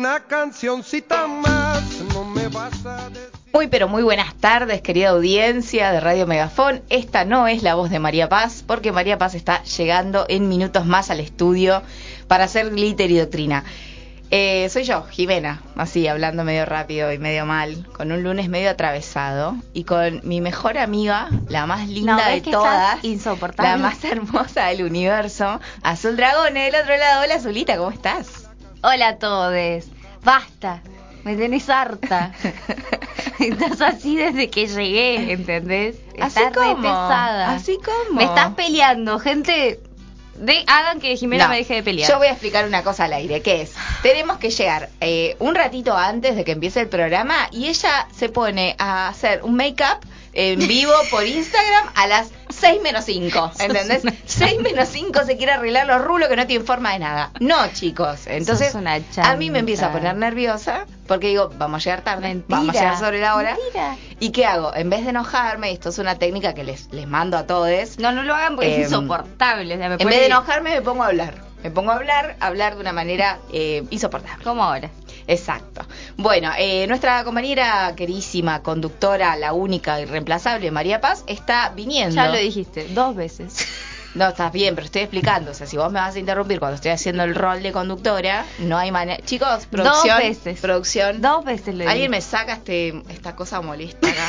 Una cancioncita más, no me vas a decir. Muy pero muy buenas tardes, querida audiencia de Radio Megafón. Esta no es la voz de María Paz, porque María Paz está llegando en minutos más al estudio para hacer glitter y doctrina. Eh, soy yo, Jimena, así hablando medio rápido y medio mal, con un lunes medio atravesado y con mi mejor amiga, la más linda No, de ¿ves que todas, insoportable? la más hermosa del universo, Azul Dragone del otro lado. Hola Azulita, ¿cómo estás? Hola a todos. Basta. Me tenés harta. Estás así desde que llegué, ¿entendés? Así Estás re como, pesada. así como. Me estás peleando, gente. De, hagan que Jimena No, me deje de pelear. Yo voy a explicar una cosa al aire, que es, tenemos que llegar eh, un ratito antes de que empiece el programa y ella se pone a hacer un make-up en vivo por Instagram a las 6 menos 5, ¿entendés? 6 menos 5 se quiere arreglar los rulos que no tienen forma de nada. No, chicos. Entonces, a mí me empieza a poner nerviosa porque digo, vamos a llegar tarde, Mentira. vamos a llegar sobre la hora. Mentira. ¿Y qué hago? En vez de enojarme, esto es una técnica que les, les mando a todos, No, no lo hagan porque Em, es insoportable. o sea, me en vez de enojarme me pongo a hablar. Me pongo a hablar, a hablar de una manera eh, insoportable. Como ahora. Exacto. Bueno, eh, nuestra compañera queridísima, conductora, la única y reemplazable, María Paz, está viniendo. Ya lo dijiste, dos veces. No, estás bien, pero estoy explicando. O sea, si vos me vas a interrumpir cuando estoy haciendo el rol de conductora, no hay manera. Chicos, producción. Dos veces. Producción. Dos veces lo Alguien me saca este, esta cosa molesta acá.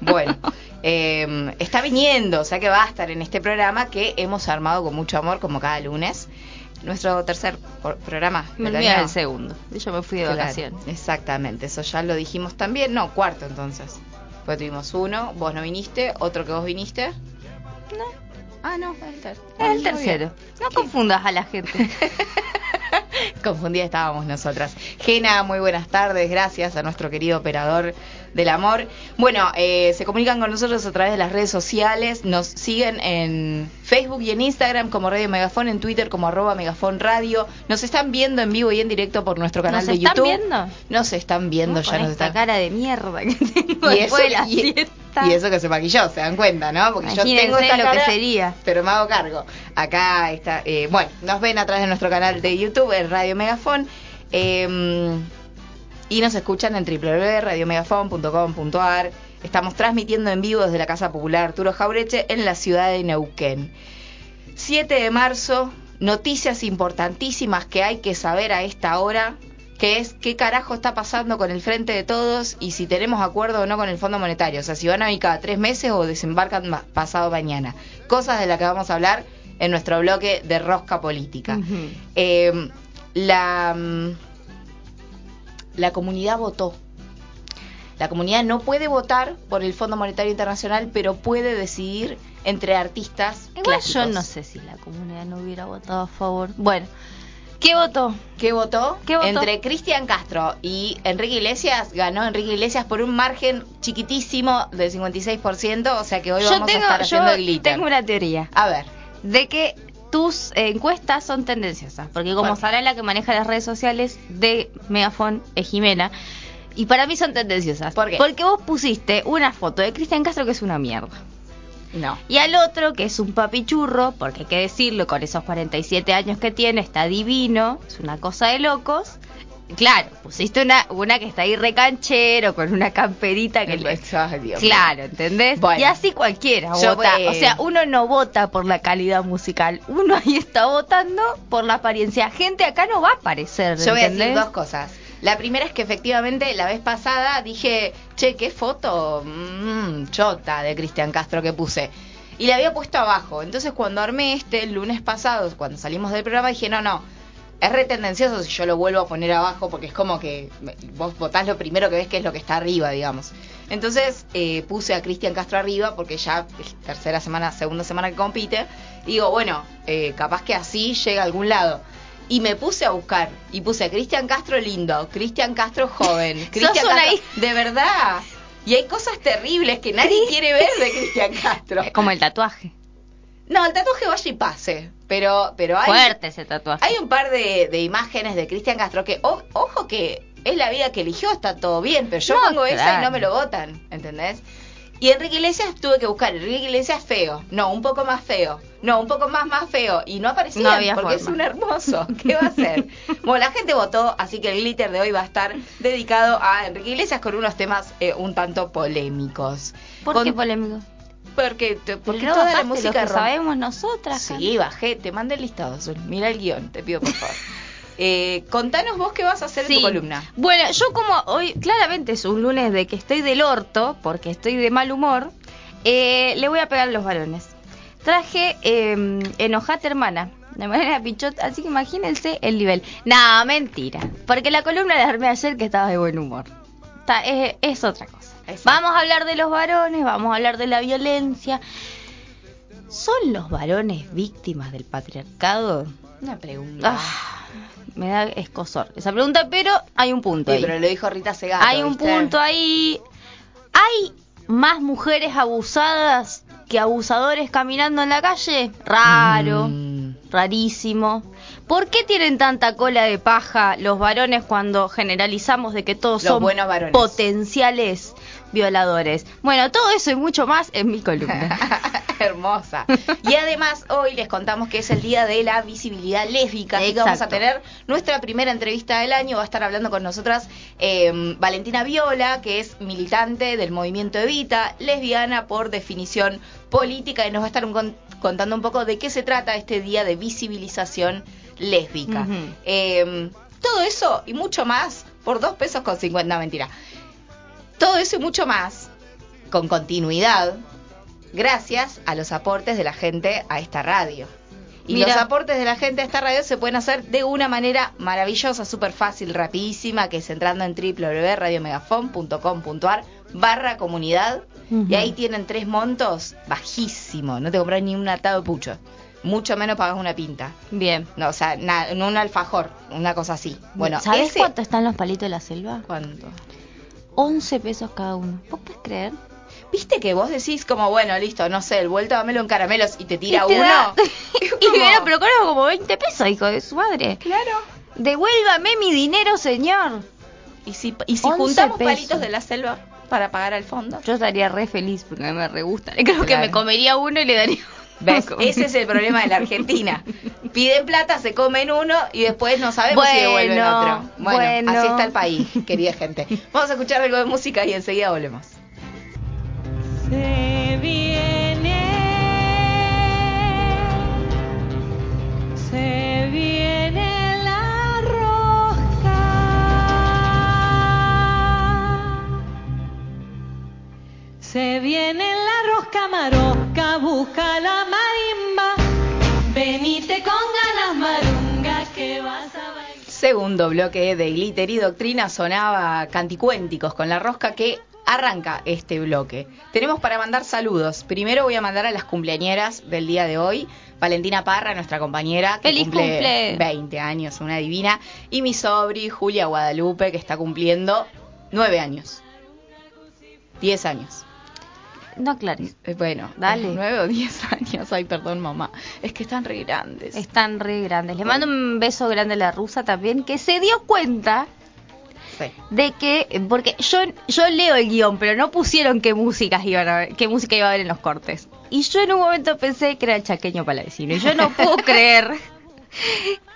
Bueno, eh, está viniendo, o sea que va a estar en este programa que hemos armado con mucho amor, como cada lunes. Nuestro tercer programa. Me del segundo. Yo me fui de Claro, vacaciones. exactamente, eso ya lo dijimos también. No, cuarto entonces. Pues tuvimos uno, vos no viniste, otro que vos viniste. No, Ah, no, el, ter- es el tercero. No confundas a la gente. Confundida estábamos nosotras. Gena, muy buenas tardes. Gracias a nuestro querido operador del amor. Bueno, eh, se comunican con nosotros a través de las redes sociales. Nos siguen en Facebook y en Instagram como Radio Megafón, en Twitter como arroba Megafón Radio. Nos están viendo en vivo y en directo por nuestro canal ¿Nos de están YouTube. viendo? Nos están viendo, No, ya con nos esta están. cara de mierda que tengo Y eso, después de la y- eso que se maquilló, se dan cuenta, ¿no? Porque yo tengo esta lo que sería. pero me hago cargo. Acá está, eh, bueno, nos ven a través de nuestro canal de YouTube, en Radio Megafón, eh, y nos escuchan en www.radiomegafon.com.ar. Estamos transmitiendo en vivo desde la Casa Popular Arturo Jaureche en la ciudad de Neuquén. 7 de marzo, noticias importantísimas que hay que saber a esta hora, que es qué carajo está pasando con el Frente de Todos y si tenemos acuerdo o no con el Fondo Monetario. O sea, si van a ir cada tres meses o desembarcan pasado mañana. Cosas de las que vamos a hablar en nuestro bloque de Rosca Política. Eh, la, mm, la comunidad votó. La comunidad no puede votar por el Fondo Monetario Internacional, pero puede decidir entre artistas. Igual yo clásicos. no sé si la comunidad no hubiera votado a favor. Bueno, ¿qué votó? ¿Qué votó? ¿Qué votó? Entre Cristian Castro y Enrique Iglesias, ganó Enrique Iglesias por un margen chiquitísimo del 56%, o sea que hoy yo vamos tengo, a estar yo haciendo glitter. tengo una teoría A ver, de que tus encuestas son tendenciosas, porque como Bueno. sabrá la que maneja las redes sociales de Megafon es Jimena. Y para mí son tendenciosas. ¿Por qué? Porque vos pusiste una foto de Cristian Castro que es una mierda. no. Y al otro, que es un papichurro, porque hay que decirlo, con esos 47 años que tiene, está divino, es una cosa de locos. Claro, pusiste una, una que está ahí recanchero, con una camperita que le... Claro, ¿entendés? Bueno. y así cualquiera Yo, vota. eh, O sea, uno no vota por la calidad musical, uno ahí está votando por la apariencia. Gente acá no va a aparecer, Yo voy a decir dos cosas. La primera es que efectivamente la vez pasada dije, che, qué foto mm, chota de Cristian Castro que puse. Y la había puesto abajo. Entonces cuando armé este el lunes pasado, cuando salimos del programa, dije, no, no, es re tendencioso si yo lo vuelvo a poner abajo porque es como que vos votás lo primero que ves que es lo que está arriba, digamos. Entonces eh, puse a Cristian Castro arriba porque ya es tercera semana, segunda semana que compite. Y digo, bueno, eh, capaz que así llega a algún lado. Y me puse a buscar y puse a Cristian Castro lindo, Cristian Castro joven, Cristian Castro- de verdad. Y hay cosas terribles que nadie quiere ver de Cristian Castro. Es como el tatuaje. No, el tatuaje vaya y pase, pero pero hay Fuerte ese tatuaje. hay un par de, de imágenes de Cristian Castro que, o- ojo que es la vida que eligió, está todo bien, pero yo No, pongo esa y no me lo votan, ¿entendés? Y Enrique Iglesias tuve que buscar, Enrique Iglesias feo, no, un poco más feo, no, un poco más, más feo, y no aparecía No porque forma. es un hermoso, ¿qué va a hacer? bueno, la gente votó, así que el glitter de hoy va a estar dedicado a Enrique Iglesias con unos temas eh, un tanto polémicos. ¿Por Con- qué polémico? Porque, porque no toda la música lo que sabemos nosotras. Sí, bajé, te mandé el listado, Azul. Mira el guion, te pido por favor. Eh, contanos vos qué vas a hacer en tu columna. Bueno, yo como hoy claramente es un lunes de que estoy del orto, porque estoy de mal humor, eh, le voy a pegar a los varones. Traje eh, Enojate Hermana, de manera pichot, así que imagínense el nivel. No, mentira, porque la columna la armé ayer que estaba de buen humor. Está- es, es otra cosa. Vamos a hablar de los varones, vamos a hablar de la violencia. ¿Son los varones víctimas del patriarcado? Una pregunta. Ah, me da escosor esa pregunta, pero hay un punto Sí, ahí. pero lo dijo Rita Segato. Hay un ¿viste? punto ahí. ¿Hay más mujeres abusadas que abusadores caminando en la calle? Raro, Mm. rarísimo. ¿Por qué tienen tanta cola de paja los varones cuando generalizamos de que todos Los son buenos varones. potenciales violadores? Bueno, todo eso y mucho más en mi columna. Hermosa. Y además hoy les contamos que es el día de la visibilidad lésbica, así que vamos a tener nuestra primera entrevista del año. Va a estar hablando con nosotras eh, Valentina Viola, que es militante del movimiento Evita, lesbiana por definición política, y nos va a estar un contando un poco de qué se trata este día de visibilización lésbica. Eh, todo eso y mucho más por dos pesos con 50, no, mentira. Todo eso y mucho más con continuidad gracias a los aportes de la gente a esta radio. Y Mira. los aportes de la gente a esta radio se pueden hacer de una manera maravillosa, súper fácil, rapidísima, que es entrando en www.radiomegafon.com.ar barra comunidad. Y ahí tienen tres montos bajísimo. No te compras ni un atado de pucho. Mucho menos pagas una pinta. Bien. No, o sea, na- en un alfajor, una cosa así. Bueno, ¿sabes ese- cuánto están los palitos de la selva? ¿Cuánto? 11 pesos cada uno. ¿Vos podés creer? Viste que vos decís como, bueno, listo, no sé, el vuelto dámelo en caramelos y te tira Y te uno. da- y como- bueno, pero claro, como 20 pesos, hijo de su madre. Claro. Devuélvame mi dinero, señor. Y si, y si 11 juntamos pesos. palitos de la selva para pagar al fondo. Yo estaría re feliz porque me re gusta. Creo que me comería uno y le daría Ese es el problema de la Argentina. Piden plata, se comen uno y después no sabemos si devuelven Bueno, otro. Bueno, bueno. así está el país, querida gente. Vamos a escuchar algo de música y enseguida volvemos. Se viene, se viene la roja. Se viene la rosca marosca, busca la marimba. Venite con ganas marunga que vas a bailar. Segundo bloque de Glitter y Doctrina sonaba Canticuénticos con la rosca que arranca este bloque. Tenemos para mandar saludos. Primero voy a mandar a las cumpleañeras del día de hoy. Valentina Parra, nuestra compañera, que ¡Feliz cumple! 20 años, una divina. Y mi sobri, Julia Guadalupe, que está cumpliendo 9 años. 10 años. No aclares. Eh, Bueno, Dale. 9 o 10 años. Ay, perdón, mamá. Es que están re grandes. Están re grandes. Le mando un beso grande a la rusa también, que se dio cuenta Sí. de que, porque yo, yo leo el guion, pero no pusieron qué músicas iban a ver, qué música iba a haber en los cortes. Y yo en un momento pensé que era el chaqueño palavecino. Y yo no puedo creer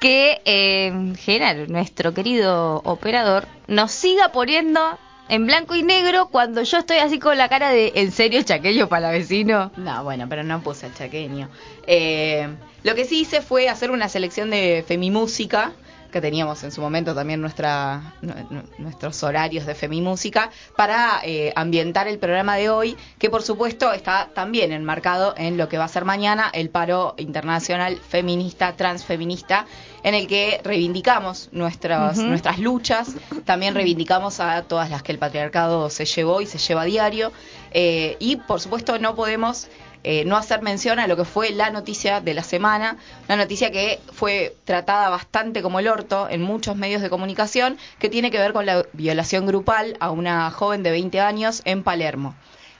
que eh, Genaro, nuestro querido operador, nos siga poniendo en blanco y negro cuando yo estoy así con la cara de ¿en serio chaqueño palavecino? No, bueno, pero no puse el chaqueño. Eh, lo que sí hice fue hacer una selección de Femimúsica, que teníamos en su momento también nuestra, nu- nu- nuestros horarios de Femimúsica, para eh, ambientar el programa de hoy, que por supuesto está también enmarcado en lo que va a ser mañana el paro internacional feminista, transfeminista, en el que reivindicamos nuestras, nuestras luchas, también reivindicamos a todas las que el patriarcado se llevó y se lleva a diario, eh, y por supuesto no podemos eh, no hacer mención a lo que fue la noticia de la semana, una noticia que fue tratada bastante como el orto en muchos medios de comunicación, que tiene que ver con la violación grupal a una joven de 20 años en Palermo.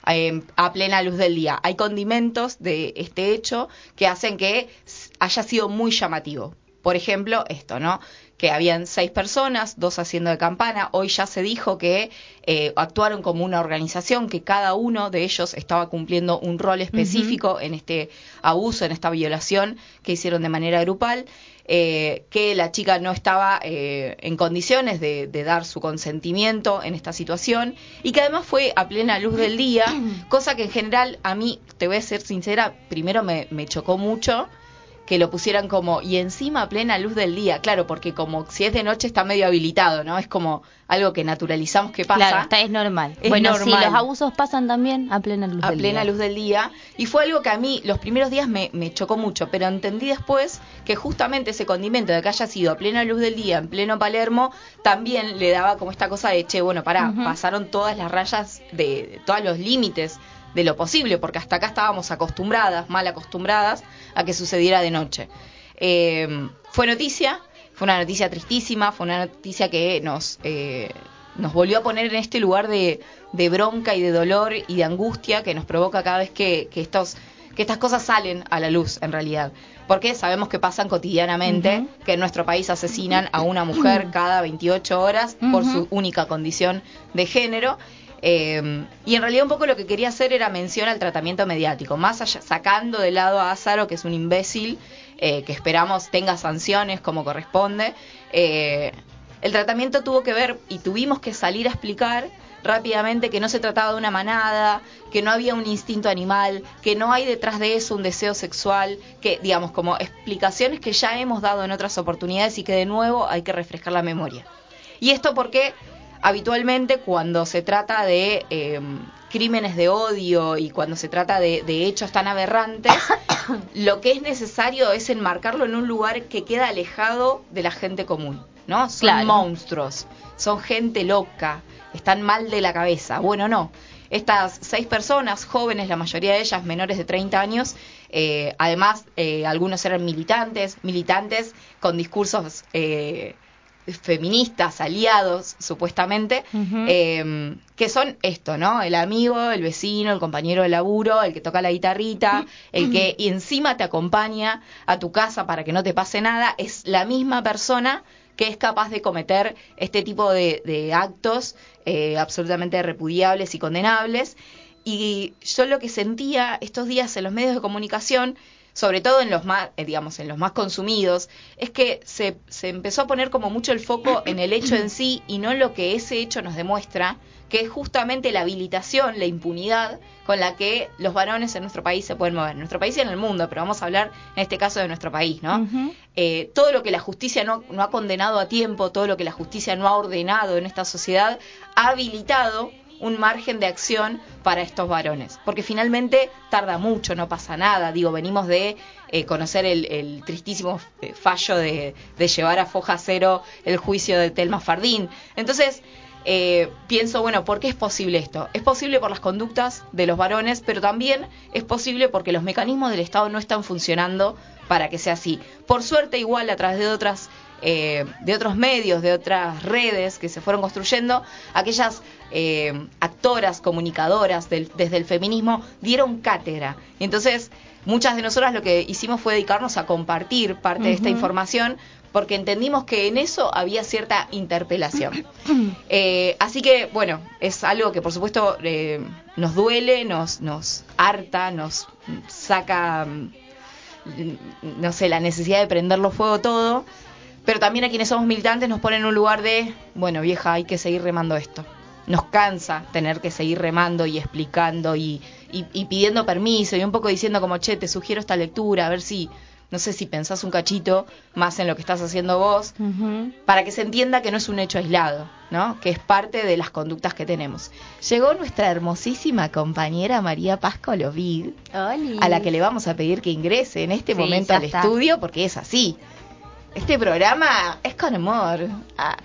eh, a plena luz del día. Hay condimentos de este hecho que hacen que haya sido muy llamativo. Por ejemplo, esto, ¿no? Que habían seis personas, dos haciendo de campana. Hoy ya se dijo que eh, actuaron como una organización, que cada uno de ellos estaba cumpliendo un rol específico en este abuso, en esta violación que hicieron de manera grupal. eh, que la chica no estaba eh, en condiciones de, de dar su consentimiento en esta situación y que además fue a plena luz del día, cosa que en general a mí, te voy a ser sincera, primero me, me chocó mucho que lo pusieran como y encima a plena luz del día, claro, porque como si es de noche está medio habilitado, ¿no? Es como algo que naturalizamos que pasa Claro, está, es normal. Es bueno, normal. si los abusos pasan también a plena luz a del plena día. luz del día y fue algo que a mí los primeros días me, me chocó mucho, pero entendí después que justamente ese condimento de que haya sido a plena luz del día, en pleno Palermo, también le daba como esta cosa de, che, bueno, pará, pasaron todas las rayas de, de todos los límites de lo posible, porque hasta acá estábamos acostumbradas, mal acostumbradas, a que sucediera de noche. Eh, fue noticia, fue una noticia tristísima, fue una noticia que nos, eh, nos volvió a poner en este lugar de, de bronca y de dolor y de angustia que nos provoca cada vez que, que estos que estas cosas salen a la luz en realidad. Porque sabemos que pasan cotidianamente, que en nuestro país asesinan a una mujer cada 28 horas por su única condición de género. Eh, y en realidad un poco lo que quería hacer era mención al tratamiento mediático, más allá, sacando de lado a Azaro, que es un imbécil, eh, que esperamos tenga sanciones como corresponde. eh, el tratamiento tuvo que ver y tuvimos que salir a explicar rápidamente que no se trataba de una manada, que no había un instinto animal, que no hay detrás de eso un deseo sexual, que digamos como explicaciones que ya hemos dado en otras oportunidades y que de nuevo hay que refrescar la memoria. Y esto porque habitualmente cuando se trata de eh, crímenes de odio y cuando se trata de, de hechos tan aberrantes, lo que es necesario es enmarcarlo en un lugar que queda alejado de la gente común, ¿no? Son Claro. monstruos, son gente loca, están mal de la cabeza. Bueno, no. Estas seis personas, jóvenes, la mayoría de ellas menores de 30 años, eh, además eh, algunos eran militantes, militantes con discursos eh, feministas, aliados, supuestamente, eh, que son esto, ¿no? El amigo, el vecino, el compañero de laburo, el que toca la guitarrita, el que y encima te acompaña a tu casa para que no te pase nada, es la misma persona que es capaz de cometer este tipo de, de actos eh, absolutamente repudiables y condenables. Y yo lo que sentía estos días en los medios de comunicación, sobre todo en los más, eh, digamos, en los más consumidos, es que se, se empezó a poner como mucho el foco en el hecho en sí y no en lo que ese hecho nos demuestra, que es justamente la habilitación, la impunidad con la que los varones en nuestro país se pueden mover. En nuestro país y en el mundo, pero vamos a hablar en este caso de nuestro país, ¿no? Eh, todo lo que la justicia no, no ha condenado a tiempo, todo lo que la justicia no ha ordenado en esta sociedad, ha habilitado un margen de acción para estos varones. Porque finalmente tarda mucho, no pasa nada. Digo, venimos de eh, conocer el, tristísimo eh, fallo de, de llevar a foja cero el juicio de Telma Fardín. Entonces, eh, pienso, bueno, ¿por qué es posible esto? Es posible por las conductas de los varones, pero también es posible porque los mecanismos del Estado no están funcionando para que sea así. Por suerte, igual a través de otras eh, de otros medios, de otras redes que se fueron construyendo, aquellas eh, actoras, comunicadoras del- desde el feminismo dieron cátedra. Y entonces, muchas de nosotras lo que hicimos fue dedicarnos a compartir parte de esta información porque entendimos que en eso había cierta interpelación. Eh, así que, bueno, es algo que por supuesto eh, nos duele, nos, nos harta, nos saca, mm, no sé, la necesidad de prenderlo fuego todo, pero también a quienes somos militantes nos ponen en un lugar de, bueno, vieja, hay que seguir remando esto. Nos cansa tener que seguir remando y explicando y, y- y pidiendo permiso y un poco diciendo como, che, te sugiero esta lectura, a ver si, no sé si pensás un cachito más en lo que estás haciendo vos, para que se entienda que no es un hecho aislado, ¿no? Que es parte de las conductas que tenemos. Llegó nuestra hermosísima compañera María Paz Colovid, a la que le vamos a pedir que ingrese en este Sí, momento al está. estudio, porque es así. Este programa es con amor. Ah.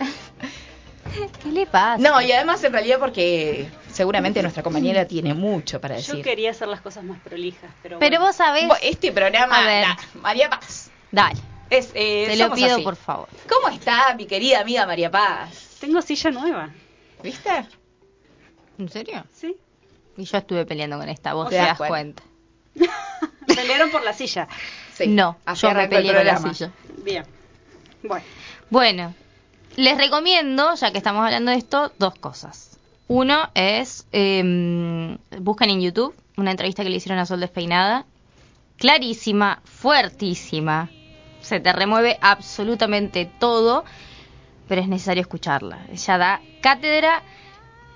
¿Qué le pasa? No, y además en realidad porque seguramente nuestra compañera tiene mucho para Yo decir. quería hacer las cosas más prolijas, pero, Pero bueno. vos sabés. Este programa, A ver. María Paz, Dale, es, eh, te lo pido así. por favor. ¿Cómo está mi querida amiga María Paz? Tengo silla nueva, ¿Viste? ¿En serio? ¿sí? Y yo estuve peleando con esta, vos Te te das cuenta. cuenta. Pelearon por la silla. Sí. No, Así yo me peleé con la programa. silla. Bien. Bueno, Bueno, les recomiendo, ya que estamos hablando de esto, dos cosas. Uno es, eh, buscan en YouTube una entrevista que le hicieron a Sol Despeinada. Clarísima, fuertísima. Se te remueve absolutamente todo, pero es necesario escucharla. Ella da cátedra,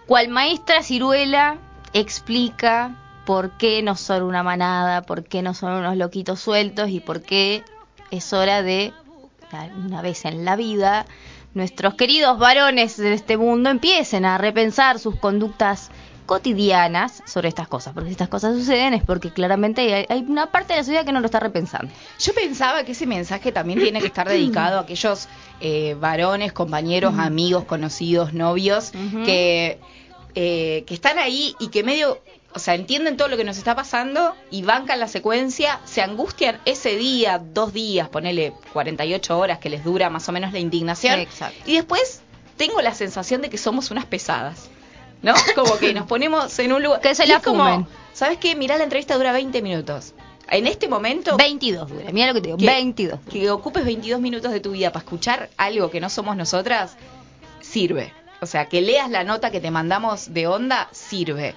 cual maestra ciruela, explica por qué no son una manada, por qué no son unos loquitos sueltos y por qué es hora de, una vez en la vida, nuestros queridos varones de este mundo empiecen a repensar sus conductas cotidianas sobre estas cosas, porque si estas cosas suceden es porque claramente hay, hay una parte de la sociedad que no lo está repensando. Yo pensaba que ese mensaje también tiene que estar dedicado a aquellos eh, varones, compañeros, amigos, conocidos, novios, que, eh, que están ahí y que medio, o sea, entienden todo lo que nos está pasando y bancan la secuencia, se angustian ese día, dos días, ponele 48 horas que les dura más o menos la indignación. Exacto. Y después tengo la sensación de que somos unas pesadas. ¿No? Como que nos ponemos en un lugar. Que se la como. ¿Sabes qué? Mirá, la entrevista dura 20 minutos. En este momento, 22 dura, mira lo que te digo, que- 22. que ocupes 22 minutos de tu vida para escuchar algo que no somos nosotras, sirve. O sea, que leas la nota que te mandamos de onda, sirve.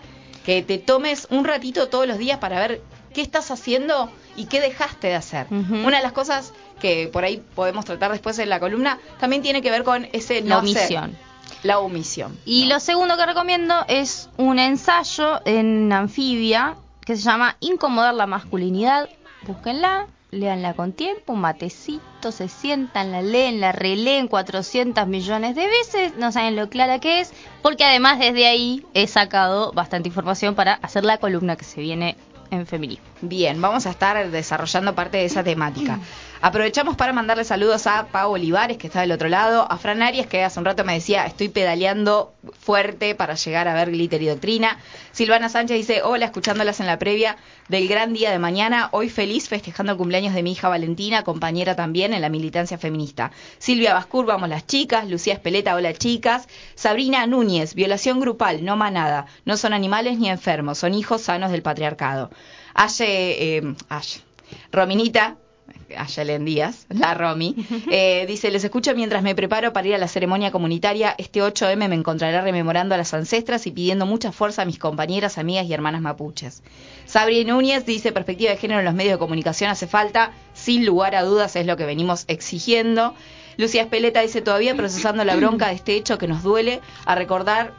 Que te tomes un ratito todos los días para ver qué estás haciendo y qué dejaste de hacer. Una de las cosas que por ahí podemos tratar después en la columna también tiene que ver con ese La no hacer. omisión. La omisión. Y ¿no? lo segundo que recomiendo es un ensayo en anfibia que se llama Incomodar la masculinidad. Búsquenla, léanla con tiempo, un matecito, se sientan, la leen, la releen 400 millones de veces, no saben lo clara que es, porque además desde ahí he sacado bastante información para hacer la columna que se viene en feminismo. Bien, vamos a estar desarrollando parte de esa temática. Aprovechamos para mandarle saludos a Pau Olivares, que está del otro lado, a Fran Arias, que hace un rato me decía, estoy pedaleando fuerte para llegar a ver Glitter y Doctrina. Silvana Sánchez dice, hola, escuchándolas en la previa del gran día de mañana, hoy feliz festejando cumpleaños de mi hija Valentina, compañera también en la militancia feminista. Silvia Bascur, vamos las chicas, Lucía Espeleta, hola chicas. Sabrina Núñez, violación grupal, no manada, no son animales ni enfermos, son hijos sanos del patriarcado. Aye, eh, Rominita, Ayelen Díaz, la Romy, eh, dice, les escucho mientras me preparo para ir a la ceremonia comunitaria. Este 8M me encontrará rememorando a las ancestras y pidiendo mucha fuerza a mis compañeras, amigas y hermanas mapuches. Sabri Núñez dice, perspectiva de género en los medios de comunicación hace falta, sin lugar a dudas es lo que venimos exigiendo. Lucía Espeleta dice, todavía procesando la bronca de este hecho que nos duele, a recordar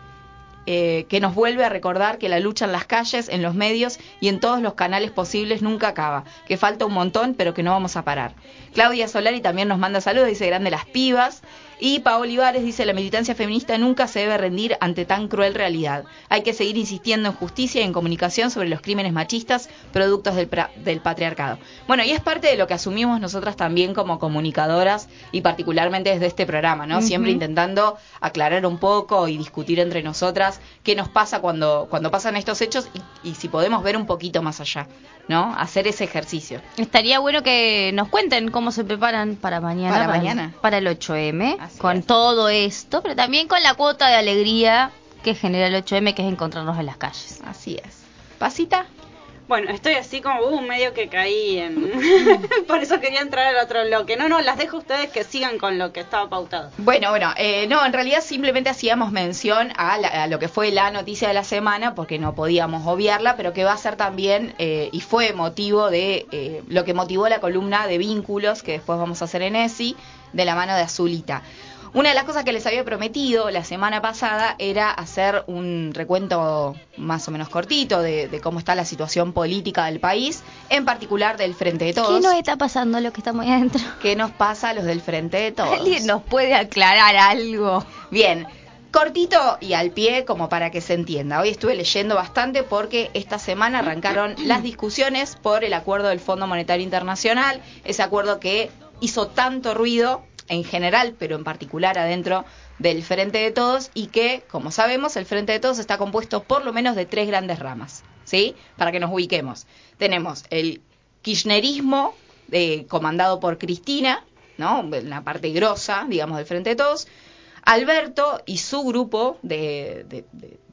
eh, que nos vuelve a recordar que la lucha en las calles, en los medios y en todos los canales posibles nunca acaba, que falta un montón pero que no vamos a parar. Claudia Solari también nos manda saludos, dice grande las pibas. Y Paola Olivares dice la militancia feminista nunca se debe rendir ante tan cruel realidad. Hay que seguir insistiendo en justicia y en comunicación sobre los crímenes machistas productos del, del patriarcado. Bueno, y es parte de lo que asumimos nosotras también como comunicadoras y particularmente desde este programa, ¿no? Siempre intentando aclarar un poco y discutir entre nosotras qué nos pasa cuando, cuando pasan estos hechos y, y si podemos ver un poquito más allá, ¿no? Hacer ese ejercicio. Estaría bueno que nos cuenten cómo se preparan para mañana. Para el- mañana. para el 8M. Así con es. todo esto, pero también con la cuota de alegría que genera el 8M, que es encontrarnos en las calles. Así es. ¿Pasita? Bueno, estoy así como uh, medio que caí en... Por eso quería entrar al otro bloque. No, no, las dejo a ustedes que sigan con lo que estaba pautado. Bueno, bueno, eh, no, en realidad simplemente hacíamos mención a, la- a lo que fue la noticia de la semana, porque no podíamos obviarla, pero que va a ser también, eh, y fue motivo de eh, lo que motivó la columna de vínculos, que después vamos a hacer en ESI, de la mano de Azulita. Una de las cosas que les había prometido la semana pasada era hacer un recuento más o menos cortito de, de cómo está la situación política del país, en particular del Frente de Todos. ¿Qué nos está pasando lo que estamos ahí adentro? ¿Qué nos pasa a los del Frente de Todos? ¿Alguien nos puede aclarar algo? Bien, cortito y al pie como para que se entienda. Hoy estuve leyendo bastante porque esta semana arrancaron las discusiones por el acuerdo del Fondo Monetario Internacional, ese acuerdo que hizo tanto ruido en general, pero en particular adentro del Frente de Todos y que, como sabemos, el Frente de Todos está compuesto por lo menos de tres grandes ramas, ¿sí? Para que nos ubiquemos. Tenemos el kirchnerismo, eh, comandado por Cristina, ¿no? La parte grosa, digamos, del Frente de Todos. Alberto y su grupo de,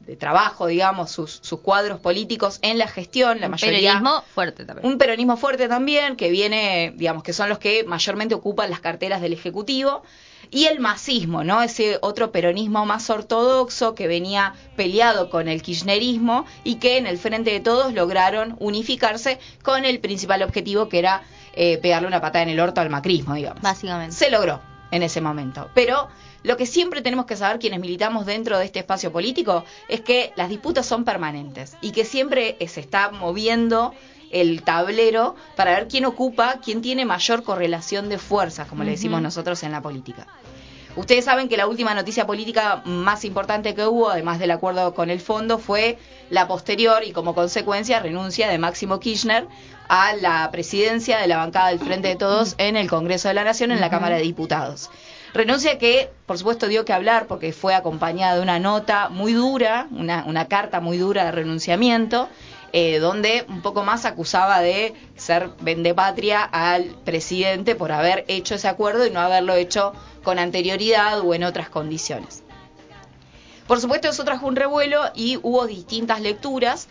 de trabajo, digamos, sus, sus cuadros políticos en la gestión, la Un mayoría... Periodismo fuerte también. Un peronismo fuerte también, que viene, digamos, que son los que mayormente ocupan las carteras del Ejecutivo. y el masismo, ¿no? Ese otro peronismo más ortodoxo que venía peleado con el kirchnerismo y que en el frente de todos lograron unificarse con el principal objetivo que era eh, pegarle una patada en el orto al macrismo, digamos. Básicamente. Se logró en ese momento. Pero lo que siempre tenemos que saber quienes militamos dentro de este espacio político es que las disputas son permanentes y que siempre eh, se está moviendo el tablero para ver quién ocupa, quién tiene mayor correlación de fuerzas, como le decimos nosotros en la política. Ustedes saben que la última noticia política más importante que hubo, además del acuerdo con el fondo, fue la posterior y como consecuencia renuncia de Máximo Kirchner a la presidencia de la bancada del Frente de Todos en el Congreso de la Nación, en la Cámara de Diputados. Renuncia que, por supuesto, dio que hablar porque fue acompañada de una nota muy dura, una, carta muy dura de renunciamiento, eh, donde un poco más acusaba de ser vendepatria al presidente por haber hecho ese acuerdo y no haberlo hecho con anterioridad o en otras condiciones. Por supuesto, eso trajo un revuelo y hubo distintas lecturas.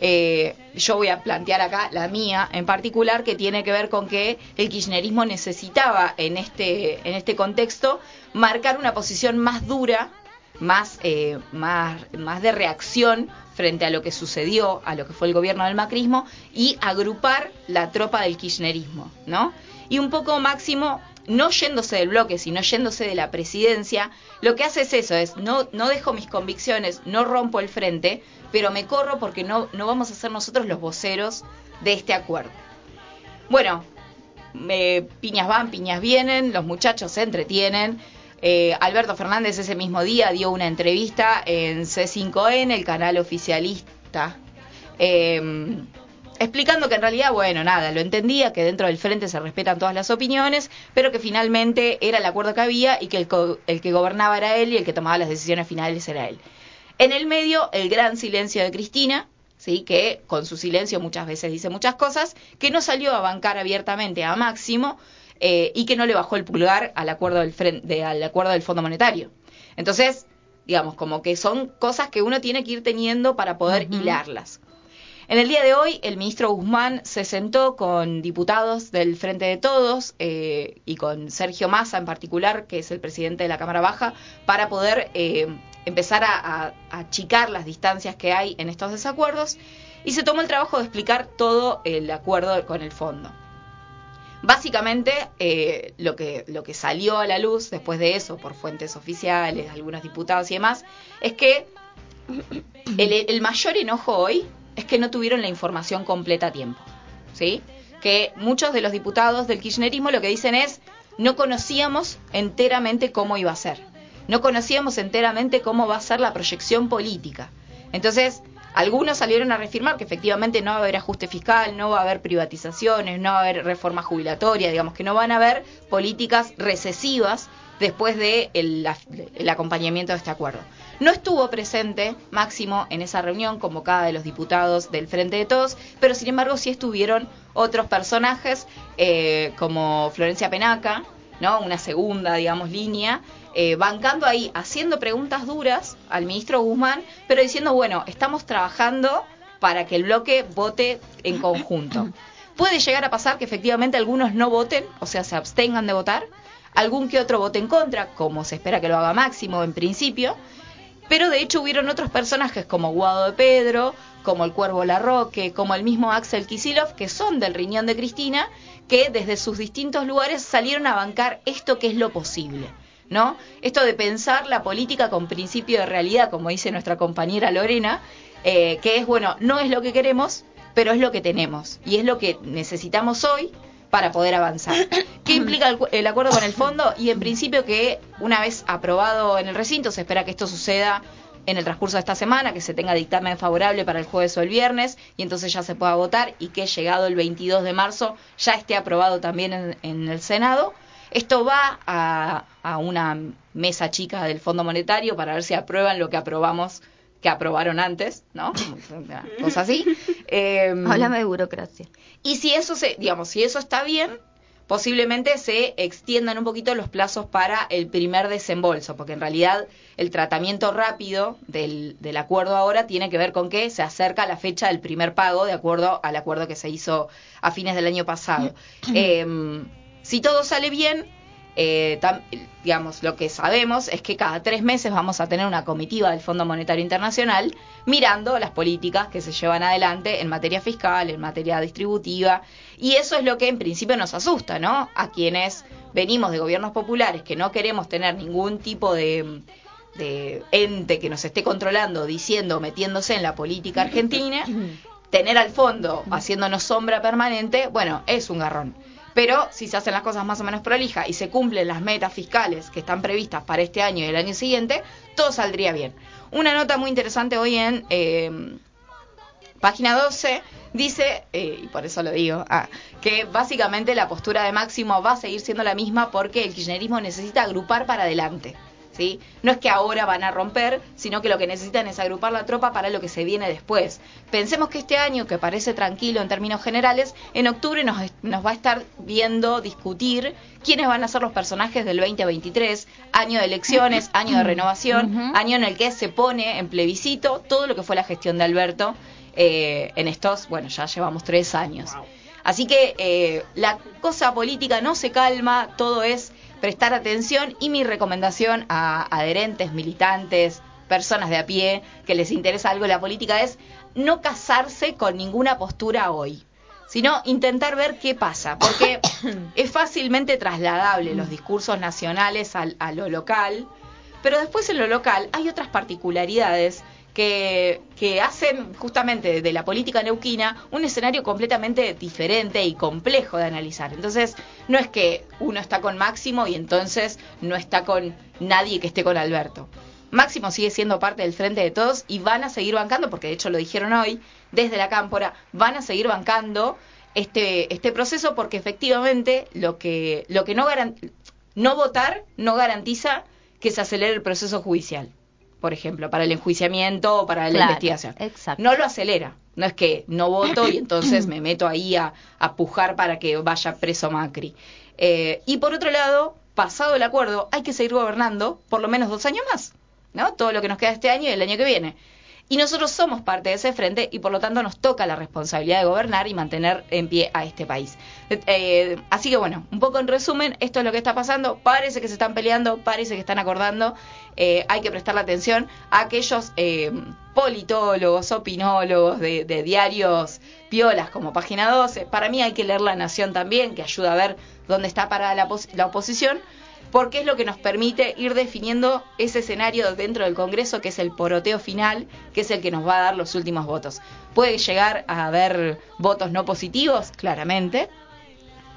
Eh, yo voy a plantear acá la mía en particular, que tiene que ver con que el kirchnerismo necesitaba en este, en este contexto marcar una posición más dura, más, eh, más, más de reacción frente a lo que sucedió, a lo que fue el gobierno del macrismo, y agrupar la tropa del kirchnerismo, ¿no? Y un poco máximo no yéndose del bloque, sino yéndose de la presidencia, lo que hace es eso, es no, no dejo mis convicciones, no rompo el frente, pero me corro porque no, no vamos a ser nosotros los voceros de este acuerdo. Bueno, piñas van, piñas vienen, los muchachos se entretienen. Eh, Alberto Fernández ese mismo día dio una entrevista en C5N, el canal oficialista. Eh, explicando que en realidad, bueno, nada, lo entendía, que dentro del frente se respetan todas las opiniones, pero que finalmente era el acuerdo que había y que el, el que gobernaba era él y el que tomaba las decisiones finales era él. En el medio, el gran silencio de Cristina, ¿sí? que con su silencio muchas veces dice muchas cosas, que no salió a bancar abiertamente a Máximo eh, y que no le bajó el pulgar al acuerdo del, al acuerdo del Fondo Monetario. Entonces, digamos, como que son cosas que uno tiene que ir teniendo para poder uh -huh. hilarlas. En el día de hoy, el ministro Guzmán se sentó con diputados del Frente de Todos eh, y con Sergio Massa en particular, que es el presidente de la Cámara Baja, para poder eh, empezar a, achicar las distancias que hay en estos desacuerdos y se tomó el trabajo de explicar todo el acuerdo con el fondo. Básicamente, eh, lo, que, lo que salió a la luz después de eso, por fuentes oficiales, algunos diputados y demás, es que el, el mayor enojo hoy es que no tuvieron la información completa a tiempo. ¿Sí? Que muchos de los diputados del kirchnerismo lo que dicen es no conocíamos enteramente cómo iba a ser. No conocíamos enteramente cómo va a ser la proyección política. Entonces, algunos salieron a reafirmar que efectivamente no va a haber ajuste fiscal, no va a haber privatizaciones, no va a haber reforma jubilatoria, digamos que no van a haber políticas recesivas después del de el acompañamiento de este acuerdo. No estuvo presente Máximo en esa reunión convocada de los diputados del Frente de Todos, pero sin embargo sí estuvieron otros personajes eh, como Florencia Penaca, ¿no? una segunda, digamos, línea, eh, bancando ahí, haciendo preguntas duras al ministro Guzmán, pero diciendo, bueno, estamos trabajando para que el bloque vote en conjunto. Puede llegar a pasar que efectivamente algunos no voten, o sea, se abstengan de votar, algún que otro vote en contra, como se espera que lo haga Máximo en principio, pero de hecho hubieron otros personajes como Guado de Pedro, como el Cuervo Larroque, como el mismo Axel Kisilov, que son del riñón de Cristina, que desde sus distintos lugares salieron a bancar esto que es lo posible. ¿No? Esto de pensar la política con principio de realidad, como dice nuestra compañera Lorena, eh, que es, bueno, no es lo que queremos, pero es lo que tenemos y es lo que necesitamos hoy para poder avanzar. ¿Qué implica el, el, acuerdo con el fondo? Y en principio que una vez aprobado en el recinto, se espera que esto suceda en el transcurso de esta semana, que se tenga dictamen favorable para el jueves o el viernes y entonces ya se pueda votar y que llegado el 22 de marzo ya esté aprobado también en, en el Senado. Esto va a, a, una mesa chica del Fondo Monetario para ver si aprueban lo que aprobamos que aprobaron antes, ¿no? Cosas así. Eh, Háblame de burocracia. Y si eso se, digamos, si eso está bien, posiblemente se extiendan un poquito los plazos para el primer desembolso, porque en realidad el tratamiento rápido del, del acuerdo ahora tiene que ver con que se acerca la fecha del primer pago de acuerdo al acuerdo que se hizo a fines del año pasado. Eh, si todo sale bien, eh, tam- digamos, lo que sabemos es que cada tres meses vamos a tener una comitiva del Fondo Monetario Internacional mirando las políticas que se llevan adelante en materia fiscal, en materia distributiva, y eso es lo que en principio nos asusta, ¿no? A quienes venimos de gobiernos populares que no queremos tener ningún tipo de, de ente que nos esté controlando, diciendo, metiéndose en la política argentina, tener al fondo haciéndonos sombra permanente, bueno, es un garrón. Pero si se hacen las cosas más o menos prolijas y se cumplen las metas fiscales que están previstas para este año y el año siguiente, todo saldría bien. Una nota muy interesante hoy en eh, página 12 dice, eh, y por eso lo digo, ah, que básicamente la postura de Máximo va a seguir siendo la misma porque el kirchnerismo necesita agrupar para adelante. ¿Sí? No es que ahora van a romper, sino que lo que necesitan es agrupar la tropa para lo que se viene después. Pensemos que este año, que parece tranquilo en términos generales, en octubre nos, nos va a estar viendo discutir quiénes van a ser los personajes del 2023, año de elecciones, año de renovación, año en el que se pone en plebiscito todo lo que fue la gestión de Alberto eh, en estos, bueno, ya llevamos tres años. Así que eh, la cosa política no se calma, todo es prestar atención y mi recomendación a adherentes, militantes, personas de a pie que les interesa algo la política es no casarse con ninguna postura hoy, sino intentar ver qué pasa, porque es fácilmente trasladable los discursos nacionales al- a lo local, pero después en lo local hay otras particularidades que, hacen justamente de la política neuquina un escenario completamente diferente y complejo de analizar. Entonces, no es que uno está con Máximo y entonces no está con nadie que esté con Alberto. Máximo sigue siendo parte del frente de todos y van a seguir bancando, porque de hecho lo dijeron hoy, desde la cámpora, van a seguir bancando este, este proceso porque efectivamente lo que, lo que no, no votar no garantiza que se acelere el proceso judicial, por ejemplo, para el enjuiciamiento o para la Claro, investigación. exacto. No lo acelera. No es que no voto y entonces me meto ahí a, a pujar para que vaya preso Macri. Eh, y por otro lado, pasado el acuerdo, hay que seguir gobernando por lo menos dos años más, ¿no? Todo lo que nos queda este año y el año que viene. Y nosotros somos parte de ese frente y por lo tanto nos toca la responsabilidad de gobernar y mantener en pie a este país. Eh, así que bueno, un poco en resumen, esto es lo que está pasando. Parece que se están peleando, parece que están acordando. Eh, hay que prestarle atención a aquellos eh, politólogos, opinólogos de, de diarios piolas como Página 12. Para mí hay que leer La Nación también, que ayuda a ver dónde está parada la, la oposición porque es lo que nos permite ir definiendo ese escenario dentro del Congreso, que es el poroteo final, que es el que nos va a dar los últimos votos. Puede llegar a haber votos no positivos, claramente,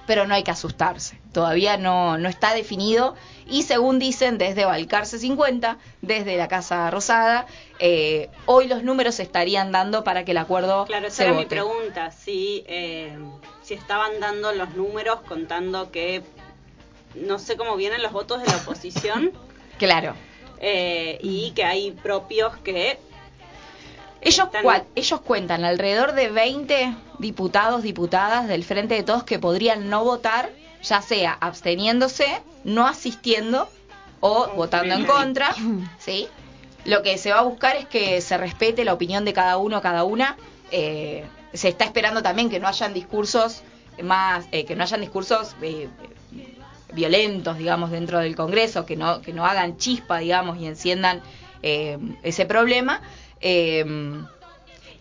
pero no hay que asustarse. Todavía no, no está definido y según dicen desde Balcarce 50, desde la Casa Rosada, eh, hoy los números se estarían dando para que el acuerdo Claro, esa se era mi pregunta, si, eh, si estaban dando los números contando que no sé cómo vienen los votos de la oposición Claro. eh, y que hay propios que Ellos, Están- ellos cuentan alrededor de 20 diputados, diputadas del Frente de Todos que podrían no votar, ya sea absteniéndose, no asistiendo o votando en contra, ¿sí? Lo que se va a buscar es que se respete la opinión de cada uno, cada una. Eh, se está esperando también que no hayan discursos más, eh, que no hayan discursos eh, violentos, digamos, dentro del Congreso, que no, que no hagan chispa, digamos, y enciendan eh, ese problema. Eh,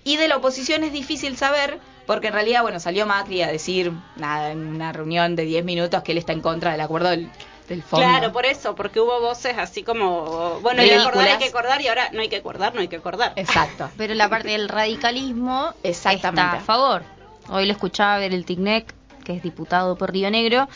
y de la oposición es difícil saber, porque en realidad, bueno, salió Macri a decir, nada, en una reunión de 10 minutos que él está en contra del acuerdo del, del fondo. Claro, por eso, porque hubo voces así como, bueno, hay que acordar, hay que acordar y ahora no hay que acordar, no hay que acordar. Exacto. Pero la parte del radicalismo Exactamente. está a favor. Hoy lo escuchaba ver el Ticnec, que es diputado por Río Negro,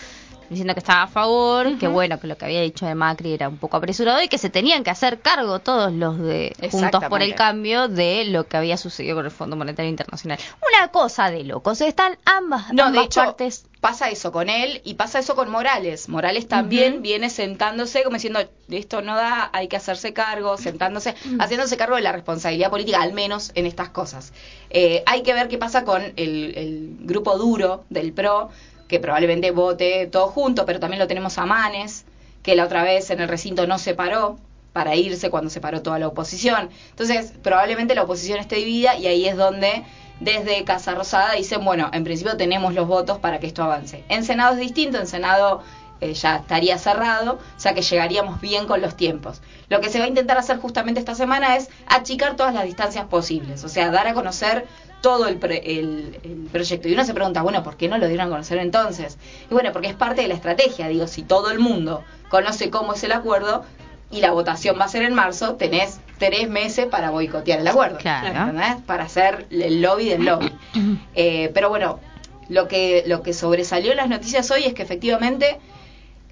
diciendo que estaba a favor, que bueno, que lo que había dicho de Macri era un poco apresurado y que se tenían que hacer cargo todos los de Juntos por el. Cambio de lo que había sucedido con el Fondo Monetario Internacional. Una cosa de locos, están ambas, No, de ambas hecho, partes. pasa eso con él y pasa eso con Morales. Morales también viene sentándose como diciendo, esto no da, hay que hacerse cargo, sentándose, haciéndose cargo de la responsabilidad política, al menos en estas cosas. Eh, hay que ver qué pasa con el, el grupo duro del PRO, que probablemente vote todo junto, pero también lo tenemos a Manes, que la otra vez en el recinto no se paró para irse cuando se paró toda la oposición. Entonces, probablemente la oposición esté dividida y ahí es donde desde Casa Rosada dicen, bueno, en principio tenemos los votos para que esto avance. En Senado es distinto, en Senado eh, ya estaría cerrado, o sea que llegaríamos bien con los tiempos. Lo que se va a intentar hacer justamente esta semana es achicar todas las distancias posibles, o sea, dar a conocer todo el, pre- el- el proyecto. Y uno se pregunta, bueno, ¿por qué no lo dieron a conocer entonces? Y bueno, porque es parte de la estrategia, digo, si todo el mundo conoce cómo es el acuerdo y la votación va a ser en marzo, tenés tres meses para boicotear el acuerdo. Claro. ¿entendés? Para hacer el lobby del lobby. Eh, pero bueno, lo que, lo que sobresalió en las noticias hoy es que efectivamente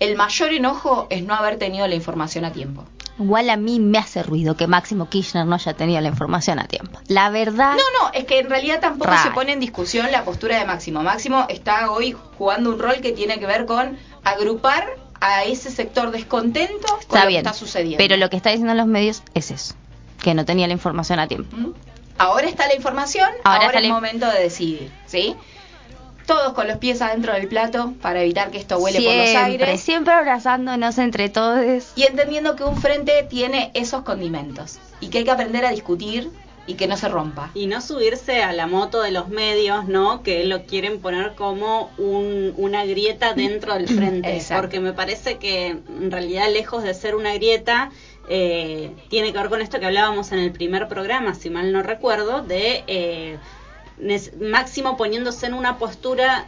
el mayor enojo es no haber tenido la información a tiempo. Igual a mí me hace ruido que Máximo Kirchner no haya tenido la información a tiempo. La verdad. No, no, es que en realidad tampoco se pone en discusión la postura de Máximo. Máximo está hoy jugando un rol que tiene que ver con agrupar a ese sector descontento con está lo bien. que está sucediendo. Pero lo que está diciendo en los medios es eso. Que no tenía la información a tiempo. Ahora está la información, Ahora es la- momento de decidir, ¿sí? Todos con los pies adentro del plato para evitar que esto huele por los aires. siempre abrazándonos entre todos. Y entendiendo que un frente tiene esos condimentos y que hay que aprender a discutir y que no se rompa. Y no subirse a la moto de los medios, ¿no? Que lo quieren poner como un- una grieta dentro del frente. Exacto. Porque me parece que en realidad, lejos de ser una grieta, eh, tiene que ver con esto que hablábamos en el primer programa, si mal no recuerdo, de eh, Máximo poniéndose en una postura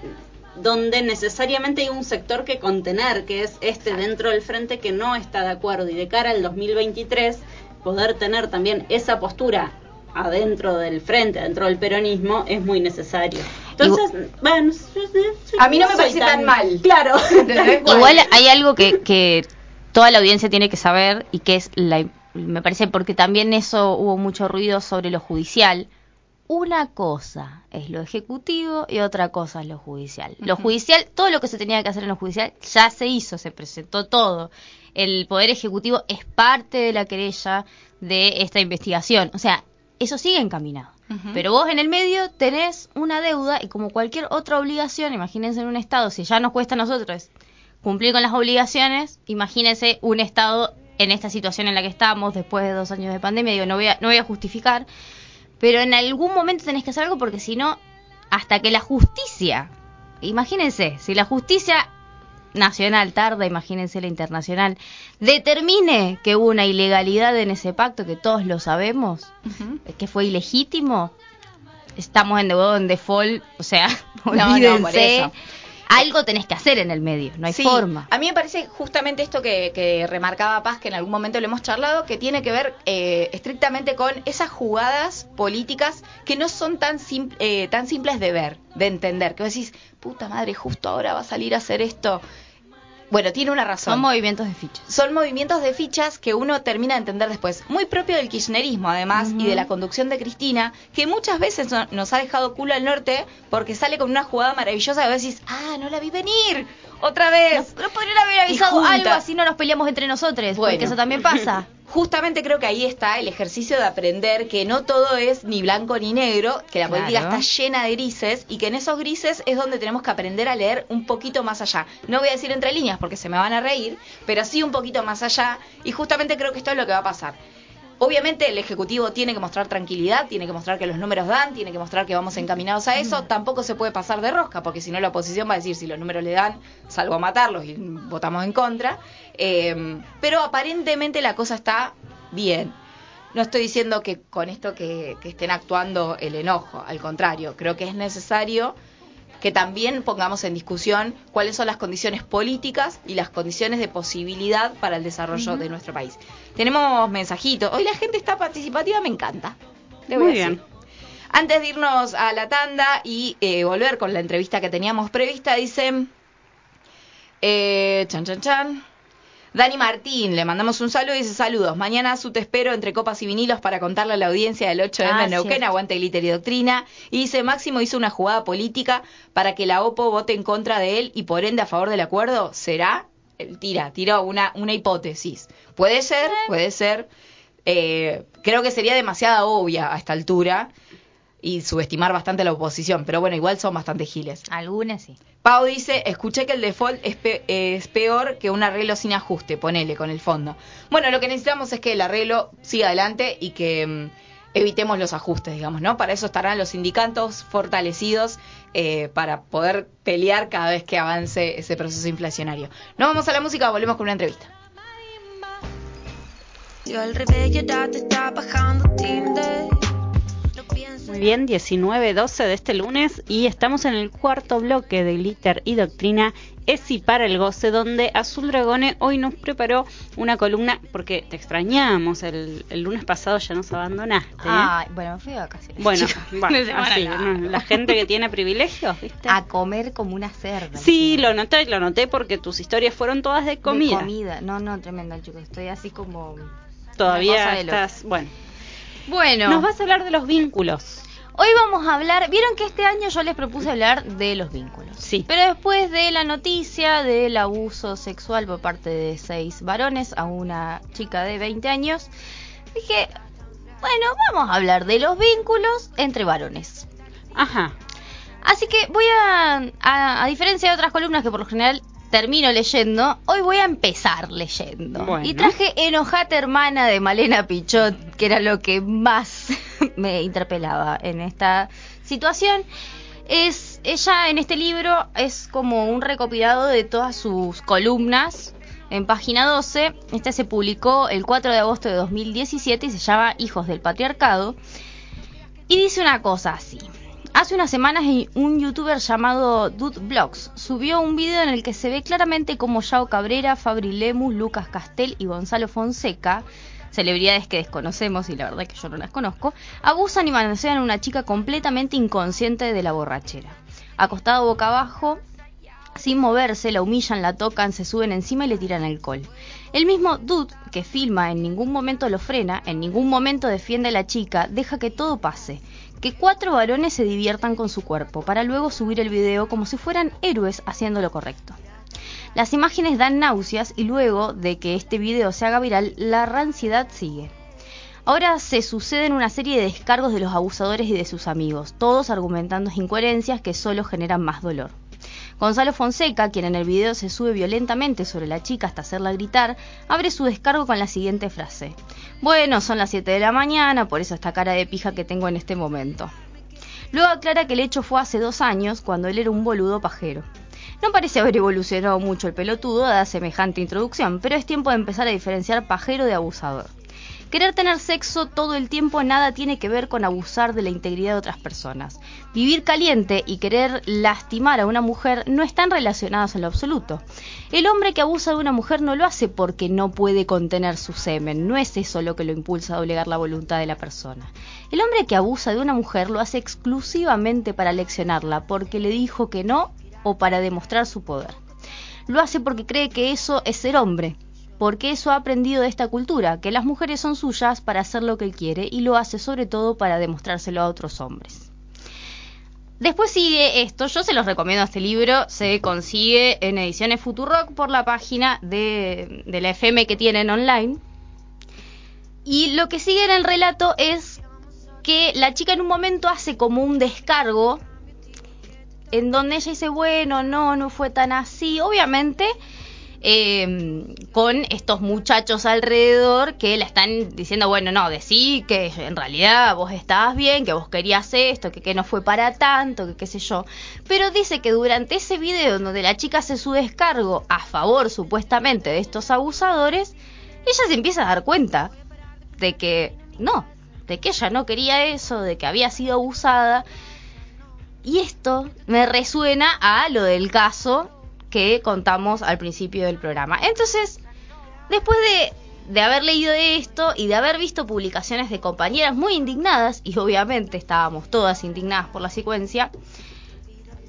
donde necesariamente hay un sector que contener, que es este dentro del frente que no está de acuerdo. Y de cara al 2023, poder tener también esa postura adentro del frente, adentro del peronismo, es muy necesario. Entonces, bueno, A mí no me parece tan mal. Claro. Igual hay algo que, que toda la audiencia tiene que saber y que es la me parece porque también eso hubo mucho ruido sobre lo judicial. Una cosa es lo ejecutivo y otra cosa es lo judicial. Lo judicial, todo lo que se tenía que hacer en lo judicial ya se hizo, se presentó todo. El poder ejecutivo es parte de la querella de esta investigación. O sea, eso sigue encaminado. Pero vos en el medio tenés una deuda y como cualquier otra obligación, imagínense en un Estado, si ya nos cuesta a nosotros cumplir con las obligaciones, imagínense un Estado en esta situación en la que estamos después de dos años de pandemia, digo, no voy a, no voy a justificar, pero en algún momento tenés que hacer algo porque si no, hasta que la justicia, imagínense, si la justicia nacional tarda, imagínense la internacional, determine que hubo una ilegalidad en ese pacto, que todos lo sabemos, que fue ilegítimo, estamos en default, o sea, No, no, por olvídense. eso. Algo tenés que hacer en el medio, no hay Sí, forma. A mí me parece justamente esto que, que remarcaba Paz, que en algún momento lo hemos charlado, que tiene que ver eh, estrictamente con esas jugadas políticas que no son tan, sim- eh, tan simples de ver, de entender. Que vos decís, puta madre, justo ahora va a salir a hacer esto. Bueno, tiene una razón. Son movimientos de fichas. son movimientos de fichas que uno termina de entender después. Muy propio del kirchnerismo, además, y de la conducción de Cristina, que muchas veces no- nos ha dejado culo al norte porque sale con una jugada maravillosa y vos decís, ah, no la vi venir, otra vez. No, no podrían haber avisado algo así no nos peleamos entre nosotros, Bueno. porque eso también pasa. Justamente creo que ahí está el ejercicio de aprender que no todo es ni blanco ni negro, que la Claro. política está llena de grises y que en esos grises es donde tenemos que aprender a leer un poquito más allá. No voy a decir entre líneas porque se me van a reír, pero sí un poquito más allá y justamente creo que esto es lo que va a pasar. Obviamente el Ejecutivo tiene que mostrar tranquilidad, tiene que mostrar que los números dan, tiene que mostrar que vamos encaminados a eso. Tampoco se puede pasar de rosca, porque si no la oposición va a decir si los números le dan, salgo a matarlos y votamos en contra. Eh, pero aparentemente la cosa está bien. No estoy diciendo que con esto que, que estén actuando el enojo, al contrario, creo que es necesario que también pongamos en discusión cuáles son las condiciones políticas y las condiciones de posibilidad para el desarrollo de nuestro país. Tenemos mensajitos. Hoy la gente está participativa, me encanta. Le voy Muy a decir. bien. Antes de irnos a la tanda y eh, volver con la entrevista que teníamos prevista, dicen... Eh, chan, chan, chan. Dani Martín, le mandamos un saludo y dice saludos. Mañana su te espero entre copas y vinilos para contarle a la audiencia del 8M Ah, en Neuquén, cierto. aguante glitter y doctrina. Y dice Máximo hizo una jugada política para que la OPO vote en contra de él y por ende a favor del acuerdo. ¿Será? Él tira, tiró una, una hipótesis. Puede ser, puede ser. Eh, creo que sería demasiado obvia a esta altura y subestimar bastante a la oposición, pero bueno, igual son bastante giles. Algunas sí. Pau dice, escuché que el default es, pe- es peor que un arreglo sin ajuste, ponele con el fondo. Bueno, lo que necesitamos es que el arreglo siga adelante y que mm, evitemos los ajustes, digamos, ¿no? Para eso estarán los sindicatos fortalecidos eh, para poder pelear cada vez que avance ese proceso inflacionario. No vamos a la música, volvemos con una entrevista. Yo al revés, ya te está bajando Tinder. Muy bien, 19-12 de este lunes y estamos en el cuarto bloque de Glitter y Doctrina ESI para el goce, donde Azul Dragone hoy nos preparó una columna, porque te extrañamos, el, el lunes pasado ya nos abandonaste. ¿eh? Ay, bueno, me fui de vacaciones. bueno, semana así. ¿no? la gente que tiene privilegios, ¿viste? A comer como una cerda. Sí, lo noté, lo noté porque tus historias fueron todas de De comida. comida. No, no, tremenda, chicos. Estoy así como. Todavía estás, bueno. Bueno, Nos vas a hablar de los vínculos. Hoy vamos a hablar. Vieron que este año yo les propuse hablar de los vínculos. Sí. Pero después de la noticia del abuso sexual por parte de seis varones a una chica de 20 años, dije, bueno, vamos a hablar de los vínculos entre varones. Ajá. Así que voy a, a, a diferencia de otras columnas que por lo general termino leyendo, hoy voy a empezar leyendo. Bueno. Y traje Enojate hermana de Malena Pichot, que era lo que más me interpelaba en esta situación. Es ella en este libro es como un recopilado de todas sus columnas en página 12. Este se publicó el 4 de agosto de 2017 y se llama Hijos del Patriarcado. Y dice una cosa así. Hace unas semanas un youtuber llamado Dude Vlogs subió un video en el que se ve claramente como Yao Cabrera, Fabri Lemus, Lucas Castel y Gonzalo Fonseca, celebridades que desconocemos y la verdad que yo no las conozco, abusan y manosean a una chica completamente inconsciente de la borrachera. Acostado boca abajo, sin moverse, la humillan, la tocan, se suben encima y le tiran alcohol. El mismo Dude, que filma, en ningún momento lo frena, en ningún momento defiende a la chica, deja que todo pase. Que cuatro varones se diviertan con su cuerpo, para luego subir el video como si fueran héroes haciendo lo correcto. Las imágenes dan náuseas y luego de que este video se haga viral, la ranciedad sigue. Ahora se suceden una serie de descargos de los abusadores y de sus amigos, todos argumentando incoherencias que solo generan más dolor. Gonzalo Fonseca, quien en el video se sube violentamente sobre la chica hasta hacerla gritar, abre su descargo con la siguiente frase. Bueno, son las 7 de la mañana, por eso esta cara de pija que tengo en este momento. Luego aclara que el hecho fue hace dos años, cuando él era un boludo pajero. No parece haber evolucionado mucho el pelotudo dada semejante introducción, pero es tiempo de empezar a diferenciar pajero de abusador. Querer tener sexo todo el tiempo nada tiene que ver con abusar de la integridad de otras personas. Vivir caliente y querer lastimar a una mujer no están relacionados en lo absoluto. El hombre que abusa de una mujer no lo hace porque no puede contener su semen, no es eso lo que lo impulsa a doblegar la voluntad de la persona. El hombre que abusa de una mujer lo hace exclusivamente para leccionarla, porque le dijo que no o para demostrar su poder. Lo hace porque cree que eso es ser hombre, porque eso ha aprendido de esta cultura, que las mujeres son suyas para hacer lo que quiere y lo hace sobre todo para demostrárselo a otros hombres. Después sigue esto, yo se los recomiendo este libro, se consigue en ediciones Futurock por la página de, de la FM que tienen online. Y lo que sigue en el relato es que la chica en un momento hace como un descargo en donde ella dice, bueno, no, no fue tan así. Obviamente, eh, con estos muchachos alrededor que la están diciendo, bueno, no, decí que en realidad vos estabas bien, que vos querías esto, que, que no fue para tanto, que qué sé yo. Pero dice que durante ese video donde la chica hace su descargo a favor supuestamente de estos abusadores, ella se empieza a dar cuenta de que no, de que ella no quería eso, de que había sido abusada. Y esto me resuena a lo del caso que contamos al principio del programa. Entonces, después de, de, haber leído esto y de haber visto publicaciones de compañeras muy indignadas, y obviamente estábamos todas indignadas por la secuencia,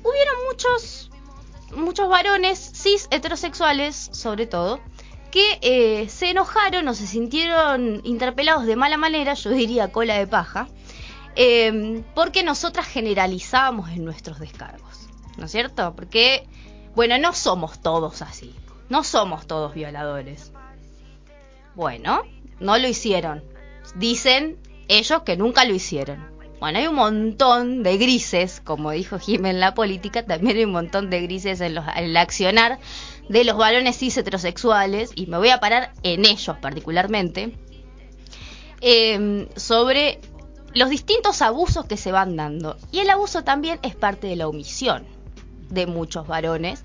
hubieron muchos, muchos varones cis heterosexuales, sobre todo, que eh, se enojaron o se sintieron interpelados de mala manera, yo diría cola de paja, eh, porque nosotras generalizábamos en nuestros descargos, ¿no es cierto? Porque, bueno, no somos todos así, no somos todos violadores. Bueno, no lo hicieron. Dicen ellos que nunca lo hicieron. Bueno, hay un montón de grises, como dijo Jim en la política, también hay un montón de grises en, el accionar de los varones cis heterosexuales, y me voy a parar en ellos particularmente, eh, sobre los distintos abusos que se van dando. Y el abuso también es parte de la omisión de muchos varones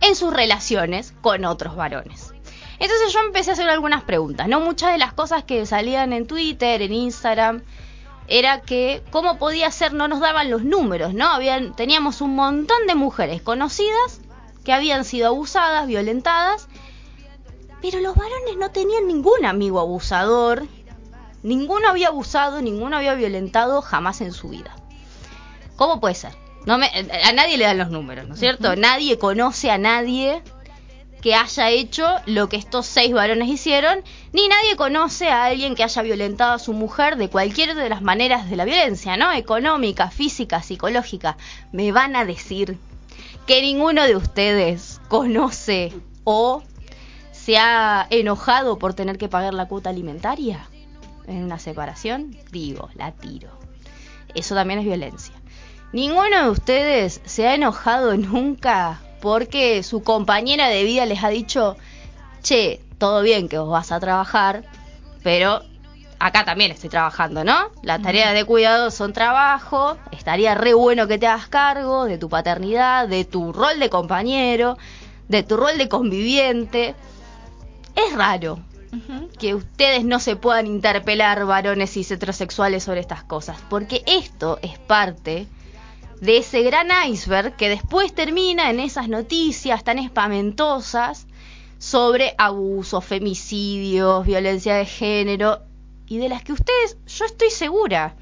en sus relaciones con otros varones. Entonces yo empecé a hacer algunas preguntas, ¿no? Muchas de las cosas que salían en Twitter, en Instagram, era que cómo podía ser, no nos daban los números, ¿no? Habían, teníamos un montón de mujeres conocidas que habían sido abusadas, violentadas, pero los varones no tenían ningún amigo abusador, ninguno había abusado, ninguno había violentado jamás en su vida. ¿Cómo puede ser? No me, a nadie le dan los números, ¿no es cierto? Nadie conoce a nadie que haya hecho lo que estos seis varones hicieron, ni nadie conoce a alguien que haya violentado a su mujer de cualquier de las maneras de la violencia, ¿no? Económica, física, psicológica. Me van a decir que ninguno de ustedes conoce o se ha enojado por tener que pagar la cuota alimentaria en una separación. Digo, la tiro. Eso también es violencia. Ninguno de ustedes se ha enojado nunca porque su compañera de vida les ha dicho, che, todo bien que vos vas a trabajar, pero acá también estoy trabajando, ¿no? Las tareas de cuidado son trabajo, estaría re bueno que te hagas cargo de tu paternidad, de tu rol de compañero, de tu rol de conviviente. Es raro que ustedes no se puedan interpelar varones y heterosexuales sobre estas cosas, porque esto es parte de ese gran iceberg que después termina en esas noticias tan espamentosas sobre abusos, femicidios, violencia de género y de las que ustedes, yo estoy segura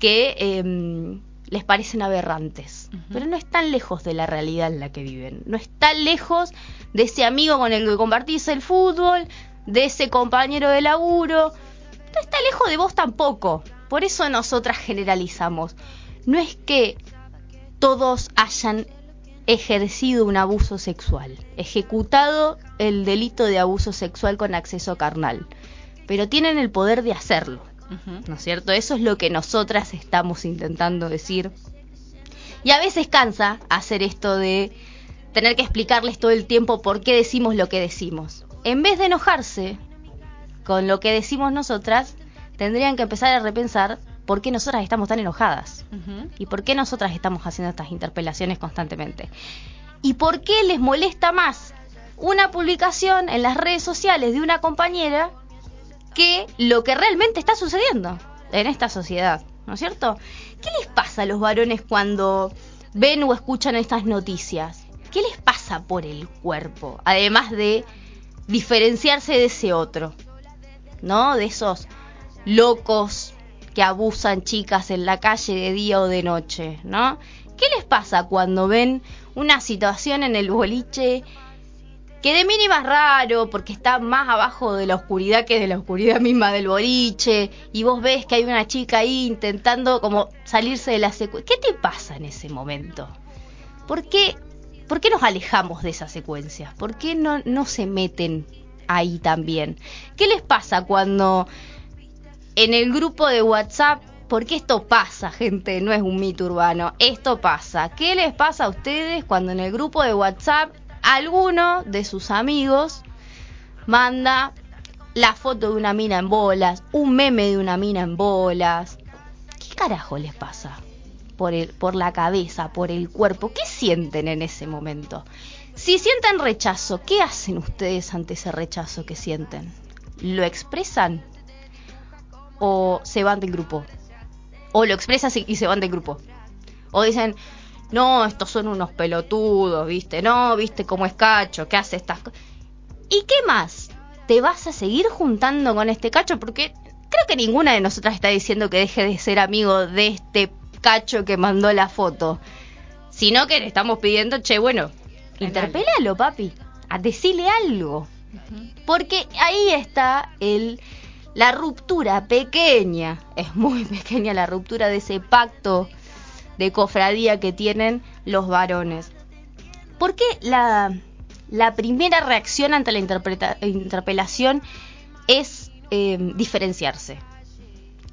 que em, les parecen aberrantes, pero no están lejos de la realidad en la que viven, no están lejos de ese amigo con el que compartís el fútbol, de ese compañero de laburo, no está lejos de vos tampoco. Por eso nosotras generalizamos. No es que todos hayan ejercido un abuso sexual, ejecutado el delito de abuso sexual con acceso carnal, pero tienen el poder de hacerlo, ¿no es cierto? Eso es lo que nosotras estamos intentando decir. Y a veces cansa hacer esto de tener que explicarles todo el tiempo por qué decimos lo que decimos. En vez de enojarse con lo que decimos nosotras, tendrían que empezar a repensar por qué nosotras estamos tan enojadas y por qué nosotras estamos haciendo estas interpelaciones constantemente. Y por qué les molesta más una publicación en las redes sociales de una compañera que lo que realmente está sucediendo en esta sociedad, ¿no es cierto? ¿Qué les pasa a los varones cuando ven o escuchan estas noticias? ¿Qué les pasa por el cuerpo? Además de diferenciarse de ese otro, ¿no? De esos locos que abusan chicas en la calle de día o de noche, ¿no? ¿Qué les pasa cuando ven una situación en el boliche que de mínima es raro porque está más abajo de la oscuridad que de la oscuridad misma del boliche y vos ves que hay una chica ahí intentando como salirse de la secuencia? ¿Qué te pasa en ese momento? ¿Por qué, ¿Por qué nos alejamos de esas secuencias? ¿Por qué no, se meten ahí también? ¿Qué les pasa cuando en el grupo de WhatsApp, porque esto pasa, gente, no es un mito urbano, esto pasa. ¿Qué les pasa a ustedes cuando en el grupo de WhatsApp alguno de sus amigos manda la foto de una mina en bolas, un meme de una mina en bolas? ¿Qué carajo les pasa? Por, el, por la cabeza, por el cuerpo, ¿qué sienten en ese momento? Si sienten rechazo, ¿qué hacen ustedes ante ese rechazo que sienten? ¿Lo expresan? o se van del grupo. O lo expresan y se van del grupo. O dicen, no, estos son unos pelotudos, viste, no, viste cómo es cacho, que hace estas cosas. ¿Y qué más? ¿Te vas a seguir juntando con este cacho? Porque creo que ninguna de nosotras está diciendo que deje de ser amigo de este cacho que mandó la foto. Sino que le estamos pidiendo, che, bueno, interpélalo, papi. A decirle algo. Porque ahí está el la ruptura pequeña, es muy pequeña la ruptura de ese pacto de cofradía que tienen los varones. ¿Por qué la, la primera reacción ante la interpelación es eh, diferenciarse?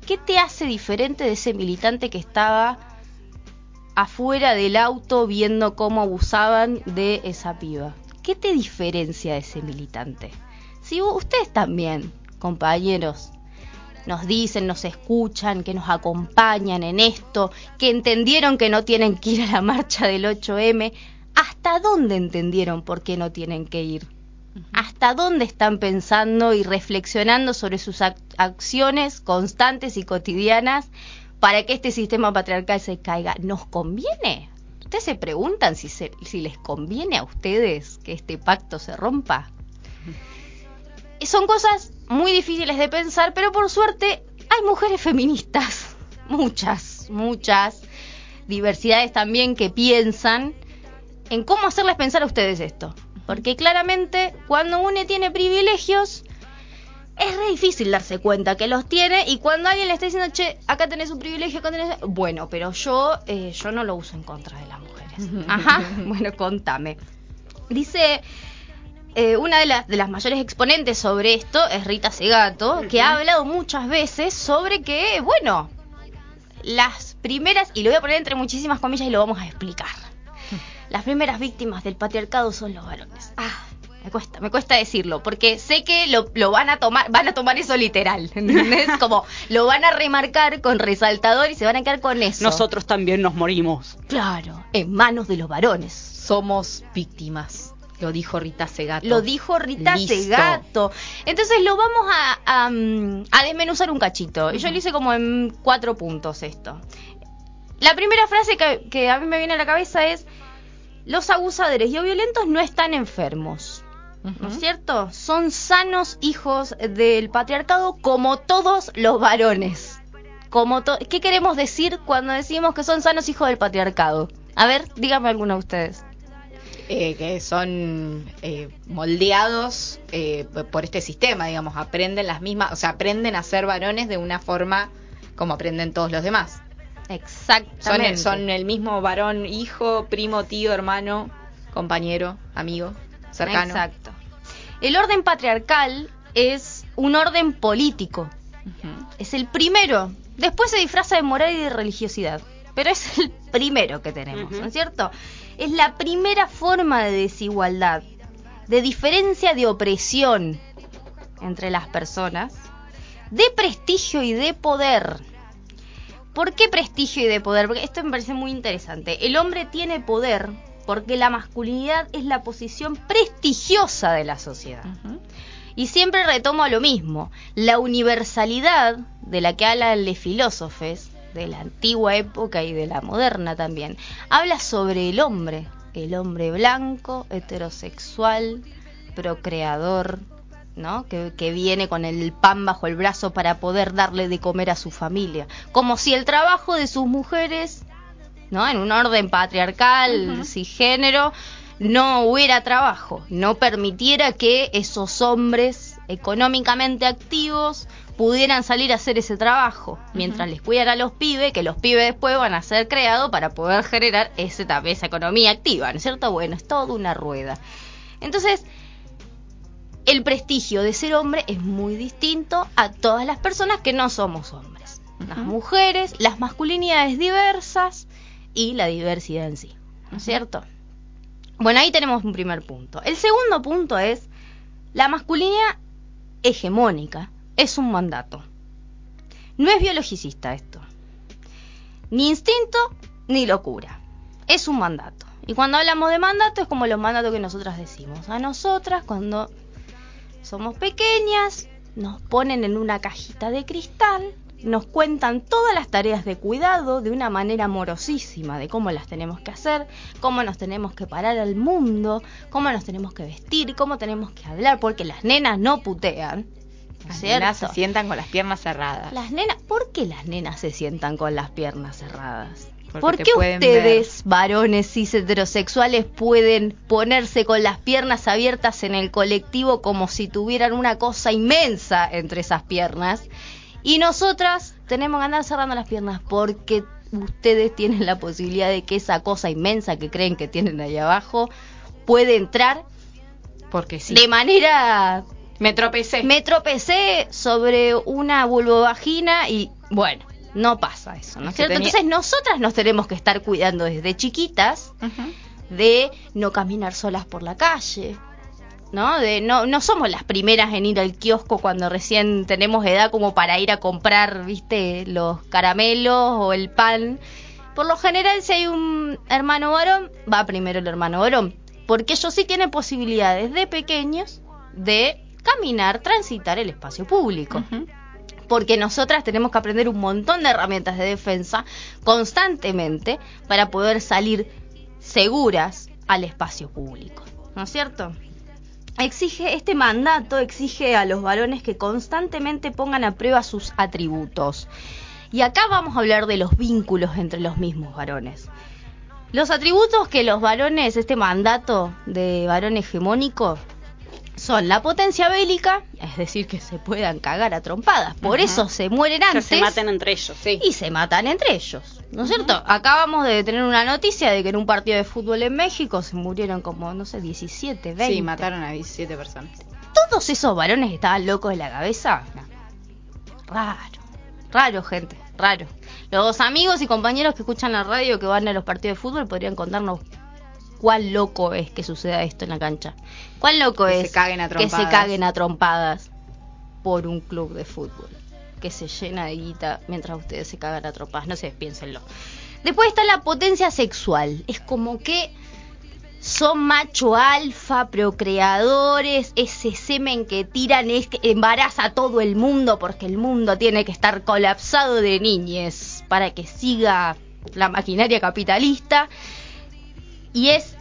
¿Qué te hace diferente de ese militante que estaba afuera del auto viendo cómo abusaban de esa piba? ¿Qué te diferencia de ese militante? Si ustedes también compañeros, nos dicen, nos escuchan, que nos acompañan en esto, que entendieron que no tienen que ir a la marcha del 8M. ¿Hasta dónde entendieron por qué no tienen que ir? ¿Hasta dónde están pensando y reflexionando sobre sus ac- acciones constantes y cotidianas para que este sistema patriarcal se caiga? ¿Nos conviene? ¿Ustedes se preguntan si, se- si les conviene a ustedes que este pacto se rompa? Son cosas muy difíciles de pensar, pero por suerte hay mujeres feministas, muchas, muchas, diversidades también que piensan en cómo hacerles pensar a ustedes esto. Porque claramente cuando uno tiene privilegios, es re difícil darse cuenta que los tiene y cuando alguien le está diciendo, che, acá tenés un privilegio, acá tenés... Bueno, pero yo, eh, yo no lo uso en contra de las mujeres. Ajá, bueno, contame. Dice, eh, una de las, de las mayores exponentes sobre esto es Rita Segato, que ha hablado muchas veces sobre que, bueno, las primeras, y lo voy a poner entre muchísimas comillas y lo vamos a explicar. Las primeras víctimas del patriarcado son los varones. Ah, me cuesta, me cuesta decirlo, porque sé que lo, lo van a tomar, van a tomar eso literal, ¿entendés? Como lo van a remarcar con resaltador y se van a quedar con eso. Nosotros también nos morimos. Claro, en manos de los varones. Somos víctimas. Lo dijo Rita Segato. Lo dijo Rita Listo. Segato. Entonces lo vamos a, a, a desmenuzar un cachito. Y yo lo hice como en cuatro puntos esto. La primera frase que, que a mí me viene a la cabeza es, los abusadores y o violentos no están enfermos. ¿No es cierto? Son sanos hijos del patriarcado como todos los varones. Como ¿Qué queremos decir cuando decimos que son sanos hijos del patriarcado? A ver, díganme alguno de ustedes. Eh, que son eh, moldeados eh, por este sistema, digamos, aprenden las mismas, o sea, aprenden a ser varones de una forma como aprenden todos los demás. Exactamente. son el mismo varón, hijo, primo, tío, hermano, compañero, amigo, cercano. Exacto. El orden patriarcal es un orden político. Es el primero. Después se disfraza de moral y de religiosidad. Pero es el primero que tenemos. ¿no es cierto? Es la primera forma de desigualdad, de diferencia de opresión entre las personas, de prestigio y de poder. ¿Por qué prestigio y de poder? Porque esto me parece muy interesante. El hombre tiene poder porque la masculinidad es la posición prestigiosa de la sociedad. Y siempre retomo a lo mismo. La universalidad de la que hablan los filósofos de la antigua época y de la moderna también, habla sobre el hombre. El hombre blanco, heterosexual, procreador, ¿no? Que, que viene con el pan bajo el brazo para poder darle de comer a su familia. Como si el trabajo de sus mujeres ¿no? En un orden patriarcal, cisgénero, no hubiera trabajo, no permitiera que esos hombres económicamente activos pudieran salir a hacer ese trabajo, mientras les cuidan a los pibes, que los pibes después van a ser creados para poder generar ese, esa economía activa, ¿no es cierto? Bueno, es toda una rueda. Entonces, el prestigio de ser hombre es muy distinto a todas las personas que no somos hombres. Las mujeres, las masculinidades diversas y la diversidad en sí. ¿No es cierto? Bueno, ahí tenemos un primer punto. El segundo punto es la masculinidad hegemónica. Es un mandato. No es biologicista esto. Ni instinto ni locura. Es un mandato. Y cuando hablamos de mandato es como los mandatos que nosotras decimos. A nosotras cuando somos pequeñas nos ponen en una cajita de cristal, nos cuentan todas las tareas de cuidado de una manera amorosísima de cómo las tenemos que hacer, cómo nos tenemos que parar al mundo, cómo nos tenemos que vestir, cómo tenemos que hablar, porque las nenas no putean. ¿no es Las nenas se sientan con las piernas cerradas. Las nenas, ¿por qué las nenas se sientan con las piernas cerradas? Porque ¿Por qué ustedes, varones cis heterosexuales, pueden ponerse con las piernas abiertas en el colectivo como si tuvieran una cosa inmensa entre esas piernas? Y nosotras tenemos que andar cerrando las piernas porque ustedes tienen la posibilidad de que esa cosa inmensa que creen que tienen ahí abajo puede entrar Porque sí. de manera Me tropecé. me tropecé sobre una vulvovagina y bueno, no pasa eso, ¿no es cierto? tenía- Entonces nosotras nos tenemos que estar cuidando desde chiquitas de no caminar solas por la calle, ¿no? De, no, no somos las primeras en ir al kiosco cuando recién tenemos edad como para ir a comprar, viste, los caramelos o el pan. Por lo general, si hay un hermano varón, va primero el hermano varón. Porque ellos sí tienen posibilidades de pequeños de caminar, transitar el espacio público. Porque nosotras tenemos que aprender un montón de herramientas de defensa constantemente para poder salir seguras al espacio público. ¿No es cierto? exige este mandato exige a los varones que constantemente pongan a prueba sus atributos. Y acá vamos a hablar de los vínculos entre los mismos varones. Los atributos que los varones, este mandato de varón hegemónico, son la potencia bélica, es decir, que se puedan cagar a trompadas. Por eso se mueren Que antes se maten entre ellos, sí. y se matan entre ellos. ¿No es cierto? Acabamos de tener una noticia de que en un partido de fútbol en México se murieron como, no sé, 17, 20. Sí, mataron a 17 personas. Todos esos varones estaban locos de la cabeza. No. Raro. Raro, gente. Raro. Los amigos y compañeros que escuchan la radio que van a los partidos de fútbol podrían contarnos cuál loco es que suceda esto en la cancha. ¿Cuál loco Que es se caguen a que se caguen a trompadas por un club de fútbol? Que se llena de guita mientras ustedes se cagan a trompadas. No sé, piénsenlo. Después está la potencia sexual. Es como que son macho alfa, procreadores, ese semen que tiran es que embaraza a todo el mundo porque el mundo tiene que estar colapsado de niñes para que siga la maquinaria capitalista. Y es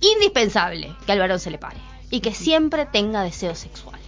indispensable que al varón se le pare y que siempre tenga deseo sexual.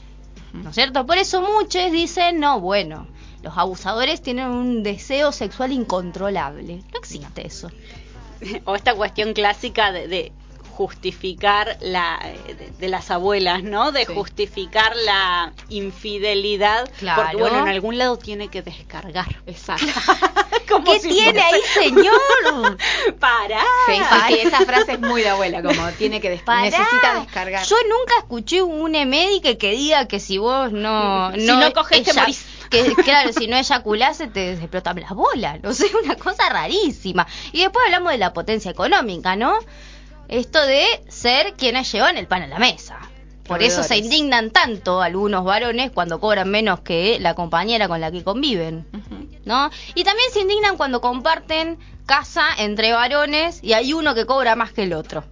¿No es cierto? Por eso muchos dicen, no, bueno, los abusadores tienen un deseo sexual incontrolable. No existe eso. o esta cuestión clásica de, de justificar la de, de las abuelas, ¿no? De Sí. justificar la infidelidad, Claro. porque bueno, en algún lado tiene que descargar. Exacto. Como ¿Qué si tiene ahí, señor? Pará. Sí, sí, sí, esa frase es muy de abuela, como tiene que des- Pará. necesita descargar. Yo nunca escuché un médico que diga que si vos no... Si no coges, te eya- morís. Que, claro, si no eyaculás se te explotan las bolas. No sé, una cosa rarísima. Y después hablamos de la potencia económica, ¿no? Esto de ser quienes llevan el pan a la mesa. Por eso se indignan tanto algunos varones cuando cobran menos que la compañera con la que conviven. ¿no? Y también se indignan cuando comparten casa entre varones y hay uno que cobra más que el otro.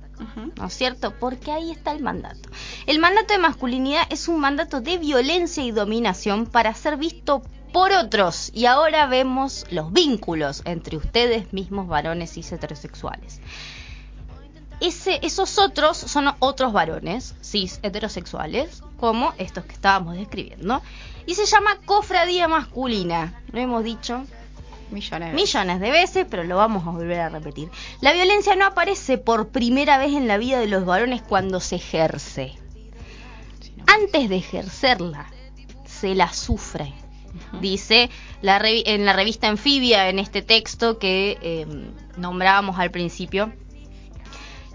¿No es cierto? Porque ahí está el mandato. El mandato de masculinidad es un mandato de violencia y dominación para ser visto por otros. Y ahora vemos los vínculos entre ustedes mismos, varones y heterosexuales. Ese, esos otros son otros varones, cis, heterosexuales, como estos que estábamos describiendo. Y se llama cofradía masculina. Lo hemos dicho Millones. de- millones de veces, pero lo vamos a volver a repetir. La violencia no aparece por primera vez en la vida de los varones cuando se ejerce. Antes de ejercerla, se la sufre. Dice la en la revista Anfibia, en este texto que eh, nombrábamos al principio.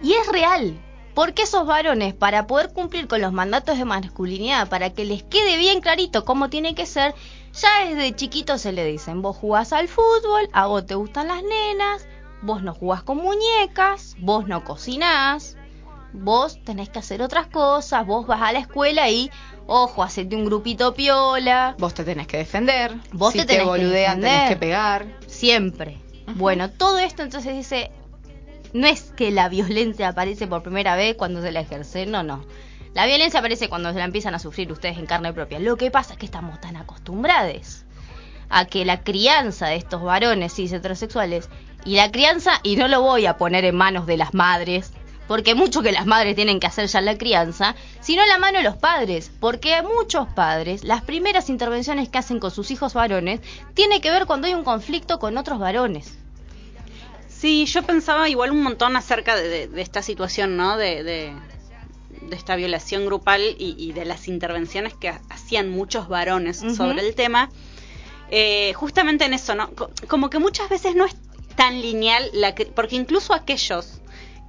Y es real, porque esos varones, para poder cumplir con los mandatos de masculinidad, para que les quede bien clarito cómo tiene que ser, ya desde chiquitos se le dicen, vos jugás al fútbol, a vos te gustan las nenas, vos no jugás con muñecas, vos no cocinás, vos tenés que hacer otras cosas, vos vas a la escuela y, ojo, hacete un grupito piola, Vos te tenés que defender. Vos si te tenés que boludean, tenés defender. que pegar. siempre. Bueno, todo esto entonces dice, no es que la violencia aparece por primera vez cuando se la ejerce, no, no. La violencia aparece cuando se la empiezan a sufrir ustedes en carne propia. Lo que pasa es que estamos tan acostumbrados a que la crianza de estos varones cis heterosexuales y la crianza, y no lo voy a poner en manos de las madres, porque mucho que las madres tienen que hacer ya la crianza, sino la mano de los padres, porque a muchos padres las primeras intervenciones que hacen con sus hijos varones tiene que ver cuando hay un conflicto con otros varones. Sí, yo pensaba igual un montón acerca de, de- de esta situación, ¿no? De, de, de esta violación grupal y, y de las intervenciones que ha- hacían muchos varones sobre el tema. Eh, justamente en eso, ¿no? Co- Como que muchas veces no es tan lineal, la porque incluso aquellos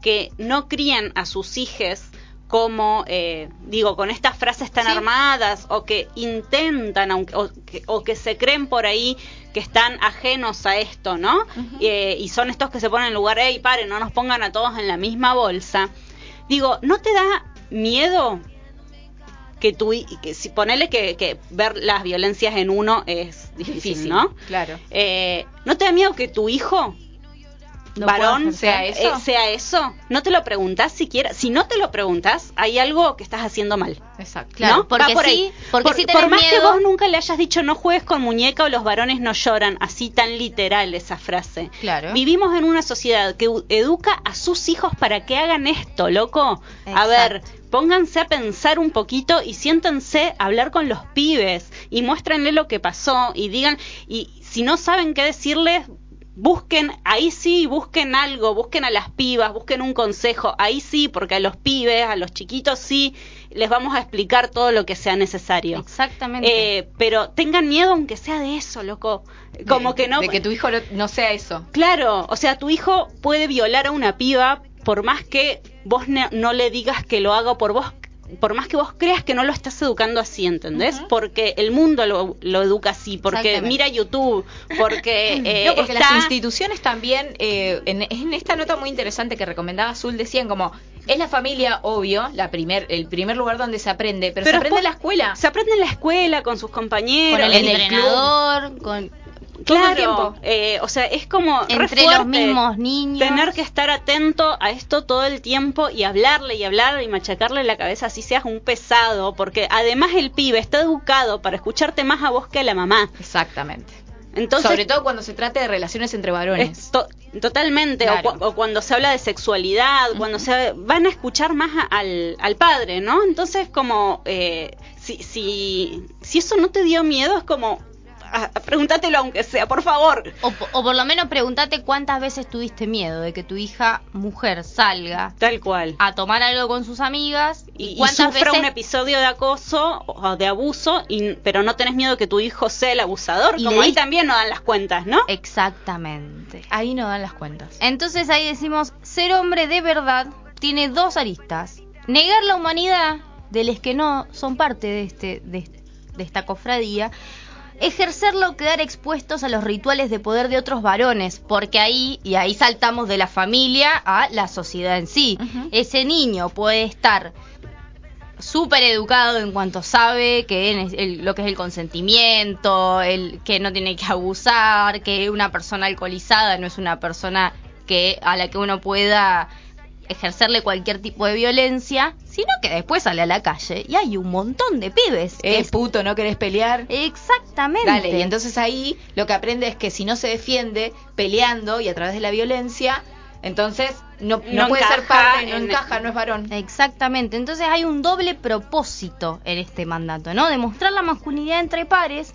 que no crían a sus hijes como, eh, digo, con estas frases tan Sí. armadas o que intentan, aunque, o, que, o que se creen por ahí que están ajenos a esto, ¿no? Eh, y son estos que se ponen en lugar, hey, pare, no nos pongan a todos en la misma bolsa. Digo, ¿no te da miedo que tú que si ponele que, que ver las violencias en uno es difícil, ¿no? Claro. Eh, ¿No te da miedo que tu hijo No varón pueda sea eso. eh, sea eso? ¿No te lo preguntas siquiera? Si no te lo preguntas, hay algo que estás haciendo mal. Exacto. Claro, ¿no? porque por sí, porque por, sí por más que vos nunca le hayas dicho no juegues con muñeca o los varones no lloran, así tan literal esa frase. Claro. Vivimos en una sociedad que educa a sus hijos para que hagan esto, loco. A ver, pónganse a pensar un poquito y siéntense a hablar con los pibes y muéstrenle lo que pasó y digan, y si no saben qué decirles, busquen, ahí sí, busquen algo, busquen a las pibas, busquen un consejo, ahí sí, porque a los pibes, a los chiquitos sí, les vamos a explicar todo lo que sea necesario. Exactamente. Eh, pero tengan miedo aunque sea de eso, loco. Como De- que no... De que tu hijo no, sea eso. Claro, o sea, tu hijo puede violar a una piba por más que vos no le digas que lo haga por vos, por más que vos creas que no lo estás educando así, ¿entendés? Porque el mundo lo, lo educa así, porque mira YouTube, porque, eh, no, porque está... las instituciones también, eh, en, en esta nota muy interesante que recomendaba Azul, decían como, es la familia, obvio, la primer, el primer lugar donde se aprende, pero, se aprende en la escuela. Se aprende en la escuela, con sus compañeros. con el el entrenador, con todo el Claro, tiempo. eh, o sea, es como re entre los mismos niños. tener que estar atento a esto todo el tiempo y hablarle y hablarle y machacarle la cabeza así seas un pesado, porque además el pibe está educado para escucharte más a vos que a la mamá. Exactamente. Entonces, Sobre todo cuando se trate de relaciones entre varones. es to- totalmente, o cu- o, cuando se habla de sexualidad, cuando se van a escuchar más a- al, al padre, ¿no? Entonces, como, eh, si, si, si eso no te dio miedo, es como, pregúntatelo aunque sea, por favor. O, o por lo menos pregúntate cuántas veces tuviste miedo de que tu hija mujer salga Tal cual. a tomar algo con sus amigas y, y y cuántas sufra veces un episodio de acoso o de abuso, y, pero no tenés miedo que tu hijo sea el abusador, Y como ahí también no dan las cuentas, ¿no? exactamente. Ahí no dan las cuentas. Entonces ahí decimos, ser hombre de verdad tiene dos aristas. Negar la humanidad de los que no son parte de, este, de, de esta cofradía. Ejercerlo, quedar expuestos a los rituales de poder de otros varones, porque ahí, y ahí saltamos de la familia a la sociedad en sí. Ese niño puede estar súper educado en cuanto sabe que en el- lo que es el consentimiento, el que no tiene que abusar, que una persona alcoholizada no es una persona que a la que uno pueda ejercerle cualquier tipo de violencia, sino que después sale a la calle y hay un montón de pibes. Eh, es- puto, ¿no querés pelear? Exactamente. Dale, y entonces ahí lo que aprende es que si no se defiende peleando y a través de la violencia, entonces no, no No puede ser parte, no en- encaja, no es varón. Exactamente, entonces hay un doble propósito en este mandato, ¿no? Demostrar la masculinidad entre pares,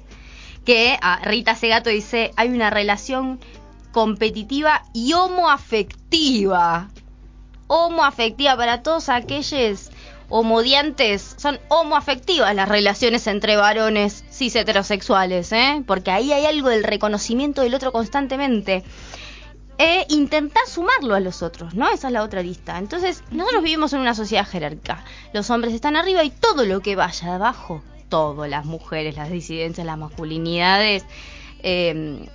que a Rita Segato dice, hay una relación competitiva y homoafectiva. Homoafectiva para todos aquellos homodiantes, son homoafectivas las relaciones entre varones cis heterosexuales, ¿eh? Porque ahí hay algo del reconocimiento del otro constantemente e intentar sumarlo a los otros, ¿no? Esa es la otra lista. Entonces, nosotros vivimos en una sociedad jerárquica. Los hombres están arriba y todo lo que vaya de abajo, todo, las mujeres, las disidencias, las masculinidades, eh,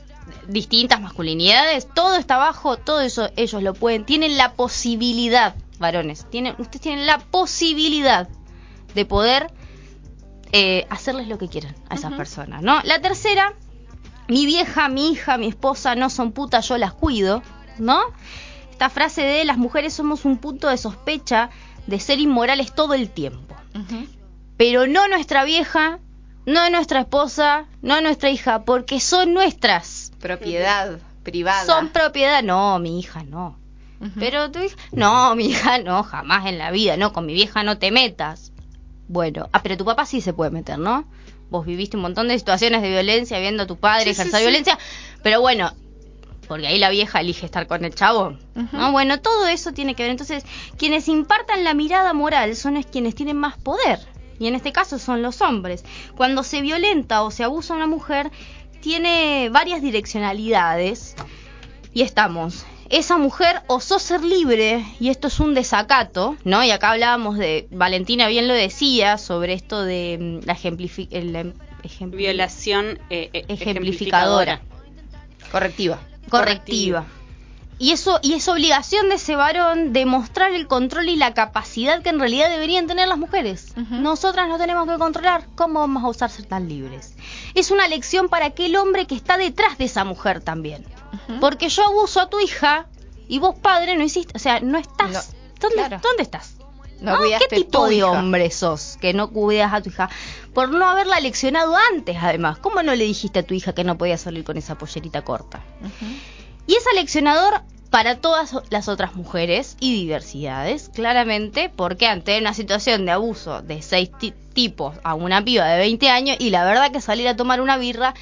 distintas masculinidades, todo está abajo, todo eso ellos lo pueden, tienen la posibilidad, varones, tienen, ustedes tienen la posibilidad de poder eh, hacerles lo que quieran a esas personas, ¿no? La tercera, mi vieja, mi hija, mi esposa no son putas, yo las cuido, ¿no? Esta frase de las mujeres somos un punto de sospecha de ser inmorales todo el tiempo. Pero no nuestra vieja, no nuestra esposa, no nuestra hija, porque son nuestras. Propiedad privada. Son propiedad. No, mi hija no. Pero tu hija, no, mi hija no, jamás en la vida, no, con mi vieja no te metas. Bueno, ah, pero tu papá sí se puede meter, ¿no? Vos viviste un montón de situaciones de violencia viendo a tu padre Sí, ejercer sí. violencia, pero bueno, porque ahí la vieja elige estar con el chavo. ¿no? Bueno, todo eso tiene que ver. Entonces, quienes impartan la mirada moral son es quienes tienen más poder. Y en este caso son los hombres. Cuando se violenta o se abusa a una mujer, tiene varias direccionalidades. Y estamos. Esa mujer osó ser libre y esto es un desacato, ¿no? Y acá hablábamos de, Valentina bien lo decía, sobre esto de mm, la, ejemplifi- em- Violación eh, eh, ejemplificadora. Correctiva. correctiva. Y eso y es obligación de ese varón demostrar el control y la capacidad que en realidad deberían tener las mujeres. Nosotras no tenemos que controlar cómo vamos a usar ser tan libres. Es una lección para aquel hombre que está detrás de esa mujer también. Porque yo abuso a tu hija y vos padre no hiciste, o sea, no estás. No, ¿Dónde, claro. ¿Dónde estás? No cuidaste ¿Qué tipo de hija. hombre sos que no cuidas a tu hija? Por no haberla leccionado antes, además. ¿Cómo no le dijiste a tu hija que no podía salir con esa pollerita corta? Y es aleccionador para todas las otras mujeres y diversidades, claramente, porque ante una situación de abuso de seis ti- tipos a una piba de 20 años, y la verdad que salir a tomar una birra,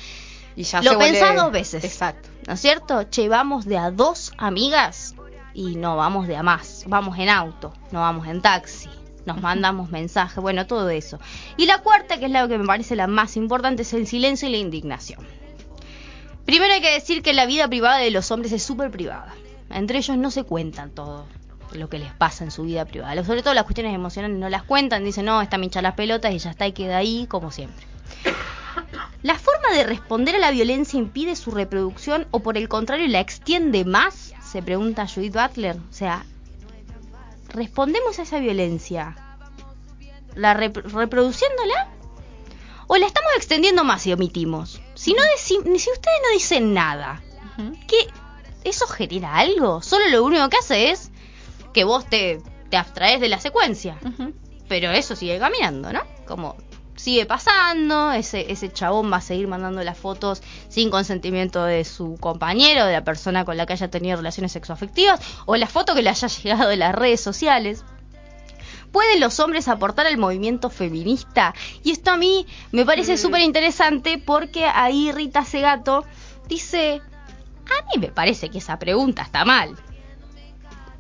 Y ya lo se vuelve- pensás dos veces. Exacto. ¿no es cierto? Che, vamos de a dos amigas y no vamos de a más. Vamos en auto, no vamos en taxi. Nos mandamos mensajes, bueno, todo eso. Y la cuarta, que es la que me parece la más importante, es el silencio y la indignación. Primero hay que decir que la vida privada de los hombres es súper privada. Entre ellos no se cuentan todo lo que les pasa en su vida privada. Sobre todo las cuestiones emocionales no las cuentan, dicen, no, está mincha las pelotas y ya está y queda ahí, como siempre. ¿La forma de responder a la violencia impide su reproducción o por el contrario la extiende más? Se pregunta Judith Butler. O sea, ¿respondemos a esa violencia? ¿La rep- reproduciéndola? ¿O la estamos extendiendo más si omitimos? Si, no si ustedes no dicen nada, ¿qué? ¿eso genera algo? Solo lo único que hace es que vos te, te abstraes de la secuencia pero eso sigue caminando, ¿no? Como sigue pasando, ese, ese chabón va a seguir mandando las fotos sin consentimiento de su compañero, de la persona con la que haya tenido relaciones sexoafectivas, o la foto que le haya llegado de las redes sociales. ¿Pueden los hombres aportar al movimiento feminista? Y esto a mí me parece súper interesante porque ahí Rita Segato dice, a mí me parece que esa pregunta está mal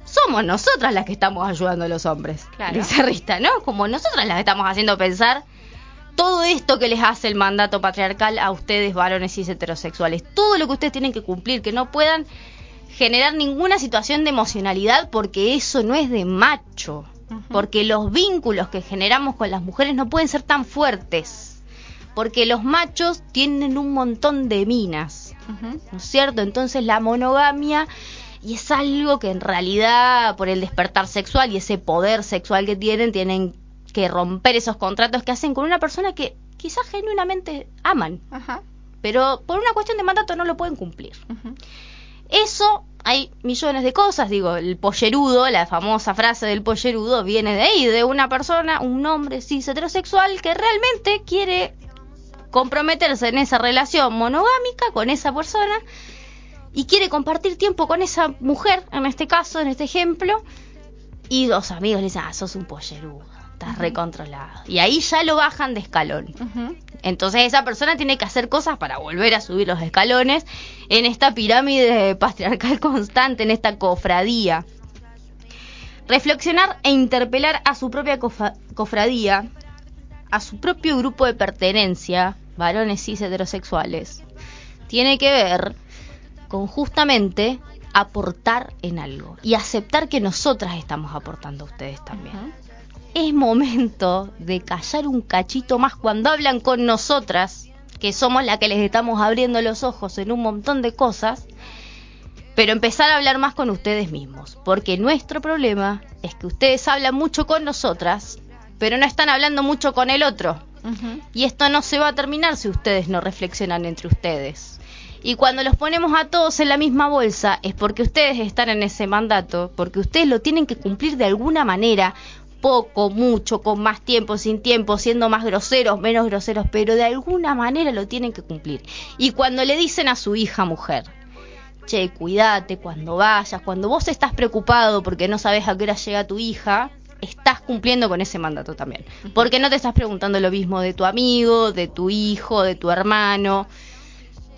somos nosotras las que estamos ayudando a los hombres. Claro. Dice Rita, ¿no? Como nosotras las estamos haciendo pensar todo esto que les hace el mandato patriarcal a ustedes, varones y heterosexuales. Todo lo que ustedes tienen que cumplir, que no puedan generar ninguna situación de emocionalidad porque eso no es de macho. Porque los vínculos que generamos con las mujeres no pueden ser tan fuertes. Porque los machos tienen un montón de minas. ¿no es cierto? Entonces la monogamia y es algo que en realidad por el despertar sexual y ese poder sexual que tienen tienen que romper esos contratos que hacen con una persona que quizás genuinamente aman, Ajá. pero por una cuestión de mandato no lo pueden cumplir. Eso hay millones de cosas, digo, el pollerudo, la famosa frase del pollerudo viene de ahí, de una persona, un hombre cis heterosexual que realmente quiere comprometerse en esa relación monogámica con esa persona y quiere compartir tiempo con esa mujer, en este caso, en este ejemplo, y los amigos le dicen, ah, sos un pollerudo, estás recontrolado. Y ahí ya lo bajan de escalón. Entonces esa persona tiene que hacer cosas para volver a subir los escalones en esta pirámide patriarcal constante, en esta cofradía. Reflexionar e interpelar a su propia cofradía, a su propio grupo de pertenencia, varones cis heterosexuales, tiene que ver con justamente aportar en algo y aceptar que nosotras estamos aportando a ustedes también. Es momento de callar un cachito más cuando hablan con nosotras, que somos la que les estamos abriendo los ojos en un montón de cosas, pero empezar a hablar más con ustedes mismos, porque nuestro problema es que ustedes hablan mucho con nosotras, pero no están hablando mucho con el otro. Y esto no se va a terminar si ustedes no reflexionan entre ustedes. Y cuando los ponemos a todos en la misma bolsa es porque ustedes están en ese mandato, porque ustedes lo tienen que cumplir de alguna manera, poco, mucho, con más tiempo, sin tiempo, siendo más groseros, menos groseros, pero de alguna manera lo tienen que cumplir. Y cuando le dicen a su hija mujer, che, cuídate cuando vayas, cuando vos estás preocupado porque no sabes a qué hora llega tu hija, estás cumpliendo con ese mandato también. Porque no te estás preguntando lo mismo de tu amigo, de tu hijo, de tu hermano.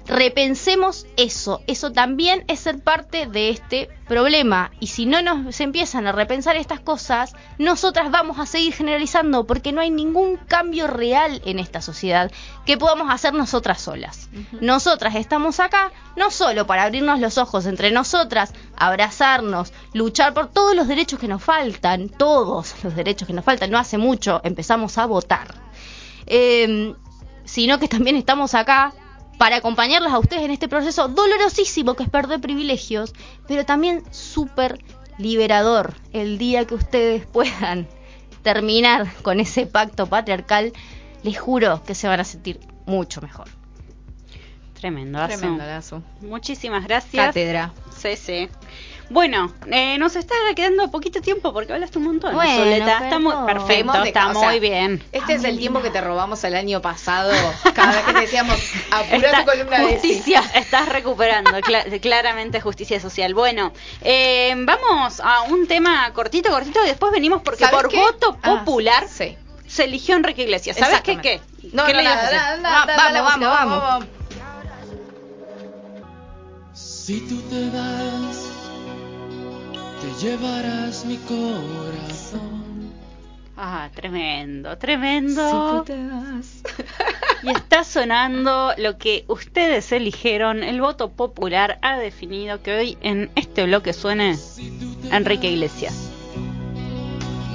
Repensemos eso, eso también es ser parte de este problema. Y si no nos se empiezan a repensar estas cosas, nosotras vamos a seguir generalizando porque no hay ningún cambio real en esta sociedad que podamos hacer nosotras solas. Nosotras estamos acá no solo para abrirnos los ojos entre nosotras, abrazarnos, luchar por todos los derechos que nos faltan, todos los derechos que nos faltan, no hace mucho empezamos a votar, Eh, sino que también estamos acá para acompañarlos a ustedes en este proceso dolorosísimo que es perder privilegios, pero también súper liberador el día que ustedes puedan terminar con ese pacto patriarcal, les juro que se van a sentir mucho mejor. Tremendo. Tremendo. Muchísimas gracias. Cátedra. Sí, sí. Bueno, eh, nos está quedando poquito tiempo porque hablaste un montón. Bueno, Soleta. Está muy perfecto, de- está o sea, muy bien. Este es el tiempo que te robamos el año pasado. Cada vez que te decíamos, apura tu columna de justicia. Estás recuperando, cla- claramente justicia social. Bueno, eh, vamos a un tema cortito, cortito, y después venimos porque ¿Sabes por qué? voto Ah, popular sí. se eligió Enrique Iglesias. ¿Sabes qué? ¿Qué? No, ¿Qué no, le ibas a nada, decir? nada, nada, Va- dale, vamos, vamos, vamos. Si tú te vas, llevarás mi corazón. Ah, tremendo, tremendo. Y está sonando lo que ustedes eligieron. El voto popular ha definido que hoy en este bloque suene Enrique Iglesias.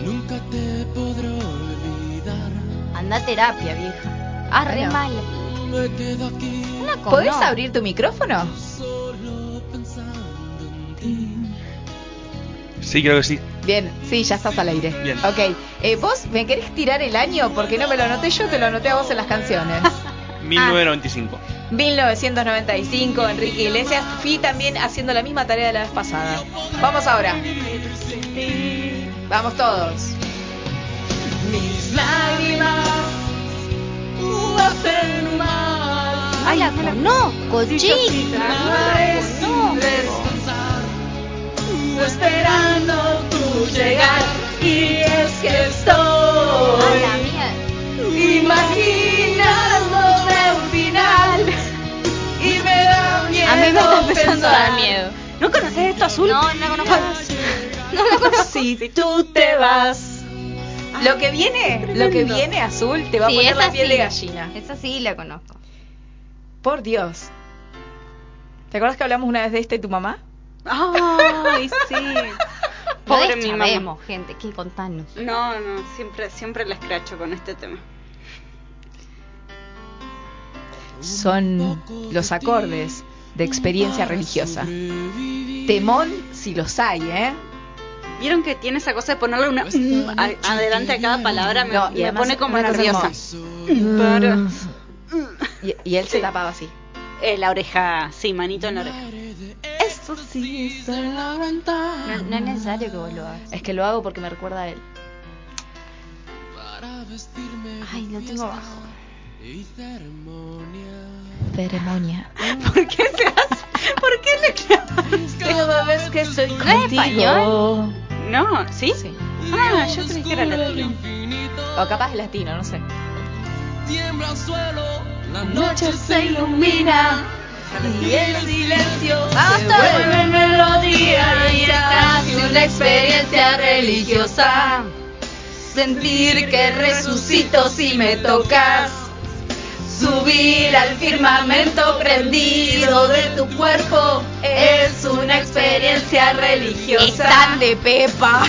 Nunca te podré olvidar. Anda a terapia, vieja. Ah, re Bueno. mal. Me quedo aquí Una con- ¿Podés no. abrir tu micrófono? Sí, creo que sí. Bien, sí, ya estás al aire. Bien. Ok, eh, vos me querés tirar el año porque no me lo anoté yo, te lo anoté a vos en las canciones. 1995. 1995, Enrique Iglesias. Fui también haciendo la misma tarea de la vez pasada. Vamos ahora. Vamos todos. Mis lágrimas hacen mal. Ay, la conozco, chica. No. Esperando tu llegar y es que A estoy la mierda. imaginando de un final y me da miedo. A mí me está empezando a dar miedo. ¿No conoces esto azul? No, no conozco. No lo conozco. Si tú te vas. Lo que viene, lo que viene azul te va Sí, a poner la piel sí. de gallina. Esa sí la conozco. Por Dios. ¿Te acuerdas que hablamos una vez de este tu mamá? Ay, sí. Pobre Pobre mi mamá. sabemos, gente, que contanos. No, no, siempre, siempre la escracho con este tema. Son los acordes de experiencia religiosa. Temón si los hay, ¿eh? ¿Vieron que tiene esa cosa de ponerle una mm, a- adelante a cada palabra? Me, No, y me pone como nerviosa. como- Y, y él se tapaba así. Eh, la oreja, sí, manito en la oreja. Eso sí es la ventana. No, no es necesario que vos lo hagas. Es que lo hago porque me recuerda a él. Ay, lo tengo bajo. Y ceremonia. Ceremonia. ¿Por qué se hace? ¿Por qué le Cada vez que estoy ¿No es español? No, ¿sí? Sí. Ah, yo creí que era latino. O capaz es latino, no sé. Tiembla el suelo, la noche se ilumina y el silencio se vuelve melodía y es una experiencia religiosa. Sentir que resucito si me tocas. Subir al firmamento prendido de tu cuerpo es una experiencia religiosa. Están de pepa.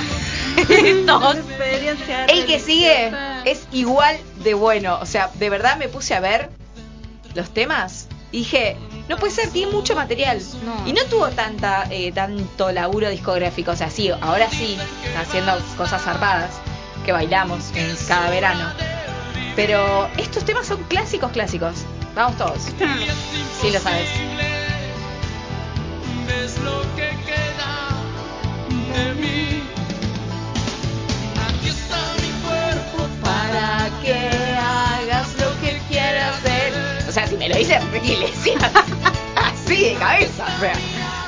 El que sigue es igual de bueno. O sea, de verdad me puse a ver los temas dije, no puede ser, tiene mucho material. No. Y no tuvo tanta eh, tanto laburo discográfico. O sea, sí, ahora sí, haciendo cosas zarpadas que bailamos cada verano. Pero estos temas son clásicos, clásicos. Vamos todos. Sí lo sabes. es lo que queda de mí. Me lo dice Enrique Iglesias, así de cabeza.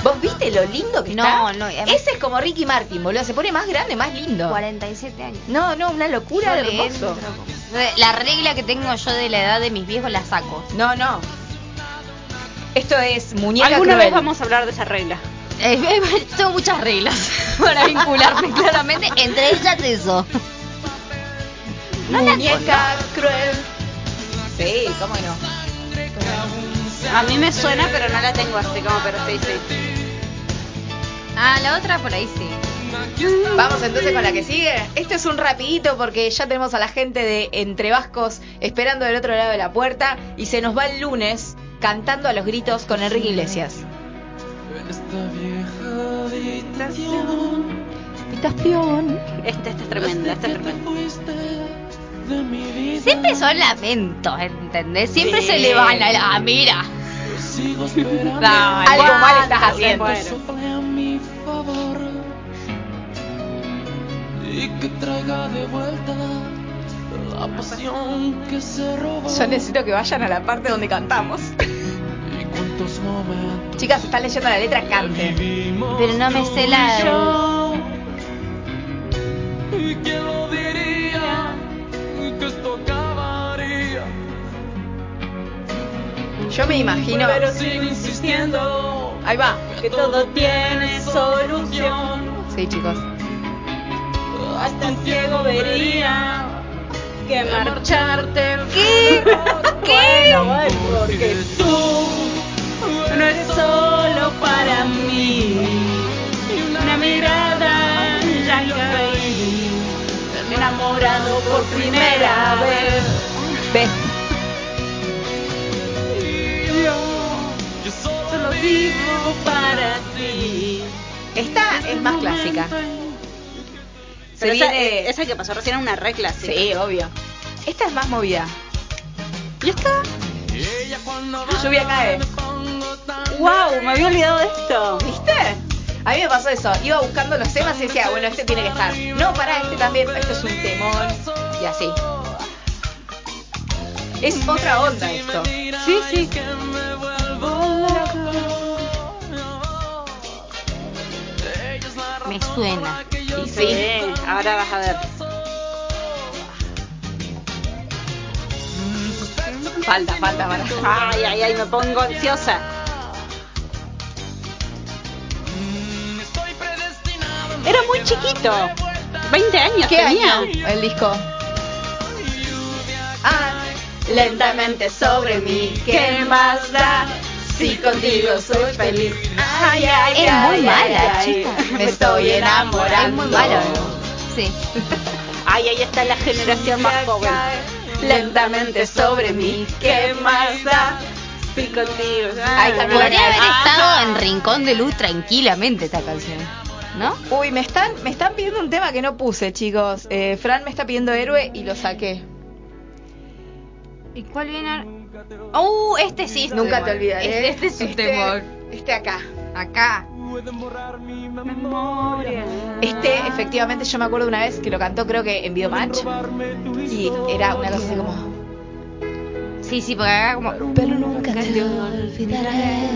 ¿Vos viste lo lindo que No, está? no, además- Ese es como Ricky Martin, boludo. Se pone más grande, más lindo. 47 años. No, no, una locura de hermoso. La regla que tengo yo de la edad de mis viejos la saco. No, no. Esto es muñeca Alguna cruel. vez vamos a hablar de esa regla. Eh, tengo muchas reglas para vincularme claramente, entre ellas eso. No la muñeca cruel. Sí, cómo no. A mí me suena, pero no la tengo así como, pero sí, sí. Ah, la otra por ahí sí. Vamos entonces con la que sigue. Esto es un rapidito porque ya tenemos a la gente de Entre Vascos esperando del otro lado de la puerta y se nos va el lunes cantando a los gritos con Enrique Iglesias. Habitación. Esta, esta es tremenda, esta es tremenda. Siempre son lamentos, ¿entendés? Siempre Sí. se le van a la... Ah, mira. Algo mal estás haciendo. Y que traiga de vuelta la pasión que se robó. Yo necesito que vayan a la parte donde cantamos. Y cuántos momentos Chicas, están leyendo la letra, vivimos Pero no me sé y la- yo. Yo me imagino. Pero sigo insistiendo Ahí va. que todo tiene solución. Sí, chicos. Hasta un ciego vería que marcharte. ¿Qué? ¿Qué? Bueno, porque tú no eres solo para mí. Una mirada ya caí, enamorado por primera vez. Ve. Yo solo Solo vivo para ti. Esta es más clásica. Se Pero esa, viene- esa que pasó recién era una re clásica. Sí, obvio. Esta es más movida. ¿Y esta? Lluvia cae. ¡Wow! Me había olvidado de esto. ¿Viste? A mí me pasó eso. Iba buscando los temas y decía, bueno, este tiene que estar. No, pará, este también. Esto es un temón. Y así. Es otra onda esto. Sí, sí. me suena. Y Sí, ahora vas a ver. Falta, falta, para. Ay, ay, ay, me pongo ansiosa. Era muy chiquito. 20 años ¿Qué tenía. año el disco? Lentamente sobre mí. ¿Qué más da? Si contigo soy feliz. Ay, ay, Es muy ay, mala, ay, chica. Me estoy enamorando. Es muy malo. Sí. Ay, ahí está la generación más joven. Lentamente sobre mí. ¿Qué más da? Sí, contigo. Ay, Podría haber estado en Rincón de Luz tranquilamente esta canción. ¿No? Uy, me están, me están pidiendo un tema que no puse, chicos. Eh, Fran me está pidiendo héroe y lo saqué. ¿Y cuál viene? Uh, este sí. es un Nunca te olvidaré. Este, este es un Este- temor. Este acá. Acá. Este, efectivamente, yo me acuerdo una vez que lo cantó, creo que en Videomatch. Y era una cosa así como. Sí, sí, porque acá como. Pero nunca te olvidaré.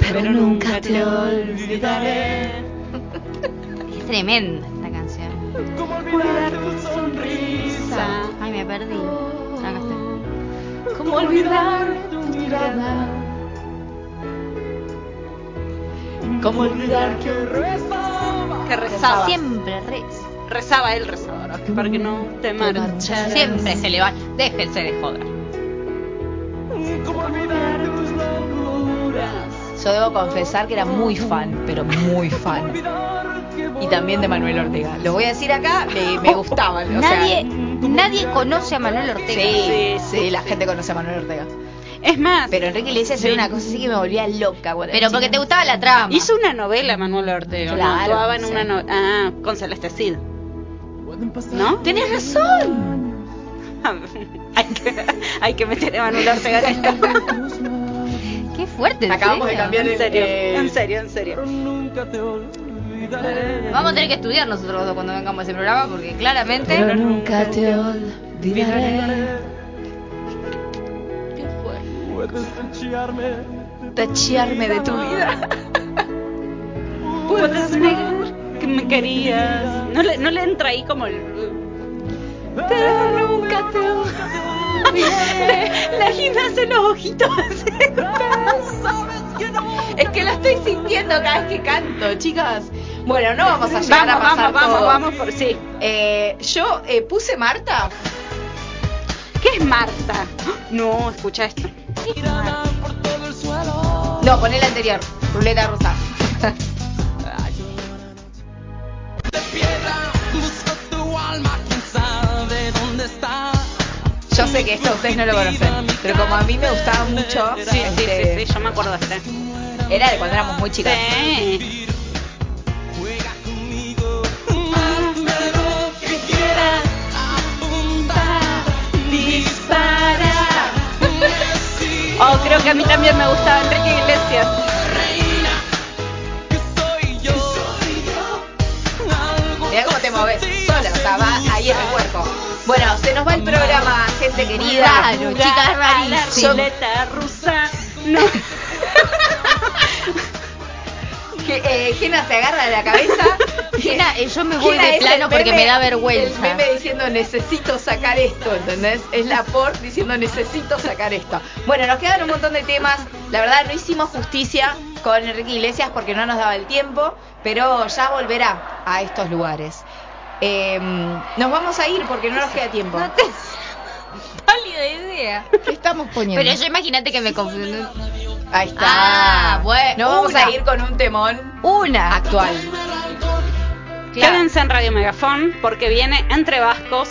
Pero nunca te olvidaré. Es tremenda esta canción. ¿Cómo olvidar tu sonrisa? Ay, me perdí. Acá estoy. ¿Cómo olvidar tu mirada? ¿Cómo olvidar que rezaba? Que rezaba. Siempre res. Rezaba él, rezaba. Para que no te marches. Siempre se le va. Déjense de joder. Yo debo confesar que era muy fan, pero muy fan. Y también de Manuel Ortega. Lo voy a decir acá, me, me gustaban. o sea- Nadie, nadie conoce a Manuel Ortega. Sí, Sí, sí, la gente conoce a Manuel Ortega. Es más, Pero Enrique Iglesias era una cosa así que me volvía loca. cuando era Pero porque te gustaba la trama. hizo una novela Manuel Ortega. ¿no? Claro, Actuaba en sí. una novela. Ah, con Celeste Cid. ¿No? Tenés razón. hay, que, hay que meter a Manuel Ortega en esto. Qué fuerte. ¿en Acabamos de cambiar En serio, Eh, en serio, en serio. pero nunca te olvidaré. Vamos a tener que estudiar nosotros dos cuando vengamos a ese programa porque claramente. Pero nunca te olvidaré. Puedes tachearme Tachearme de tu vida. Puedes negar que me querías. No le, no le entra ahí como el. Pero nunca te olvidaré. La Gina hace los ojitos. Es que lo estoy sintiendo cada vez que canto, chicas. Bueno, no vamos a llegar Vamos, a pasar vamos, vamos, todo. vamos por sí. Eh, yo eh, puse Marta. ¿Qué es Marta? No, escucha esto. No, poné la anterior. Ruleta rusa. Yo sé que esto ustedes no lo conocen. Pero como a mí me gustaba mucho, Sí, sí, sí, este, sí, yo me acuerdo de este. era de cuando éramos muy chicas. Sí. Oh, creo que a mí también me gustaba Enrique Iglesias. Mirá cómo te moves sola, o sea, va ahí en el cuerpo. Bueno, se nos va el programa, gente querida. Raro, chicas, rarísimo. ruleta rusa. No. Eh, Gena se agarra de la cabeza. Gena, eh, yo me voy Gena de plano porque meme- me da vergüenza. El meme diciendo necesito sacar esto, ¿entendés? Es la por diciendo necesito sacar esto. Bueno, nos quedan un montón de temas. La verdad no hicimos justicia con Enrique Iglesias porque no nos daba el tiempo, pero ya volverá a estos lugares. Eh, nos vamos a ir porque no nos queda tiempo. No te pálida idea. ¿Qué estamos poniendo? Pero yo imagínate que me confundí. Ahí está. Ah, bueno, Nos vamos una. a ir con un temón Una. actual. Claro. Quédense en Radio Megafón porque viene Entre Vascos.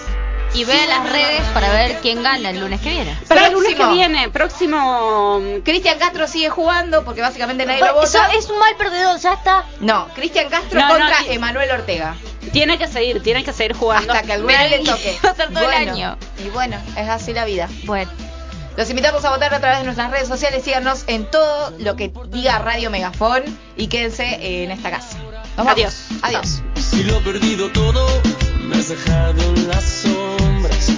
Y vean las redes para ver quién gana el lunes que viene. Para el lunes que viene, próximo. mm, Cristian Castro sigue jugando porque básicamente nadie lo Eso vota. es un mal perdedor, ya está. No, Cristian Castro No, no, contra ti- Emanuel Ortega. Tiene que seguir, tiene que seguir jugando. Hasta que alguna vez le toque. va a ser todo el año. Y bueno, es así la vida. Bueno. Los invitamos a votar a través de nuestras redes sociales. Síganos en todo lo que diga Radio Megafón y quédense en esta casa. Nos vamos. Adiós. Adiós. Si lo he perdido todo, me has dejado en las sombras.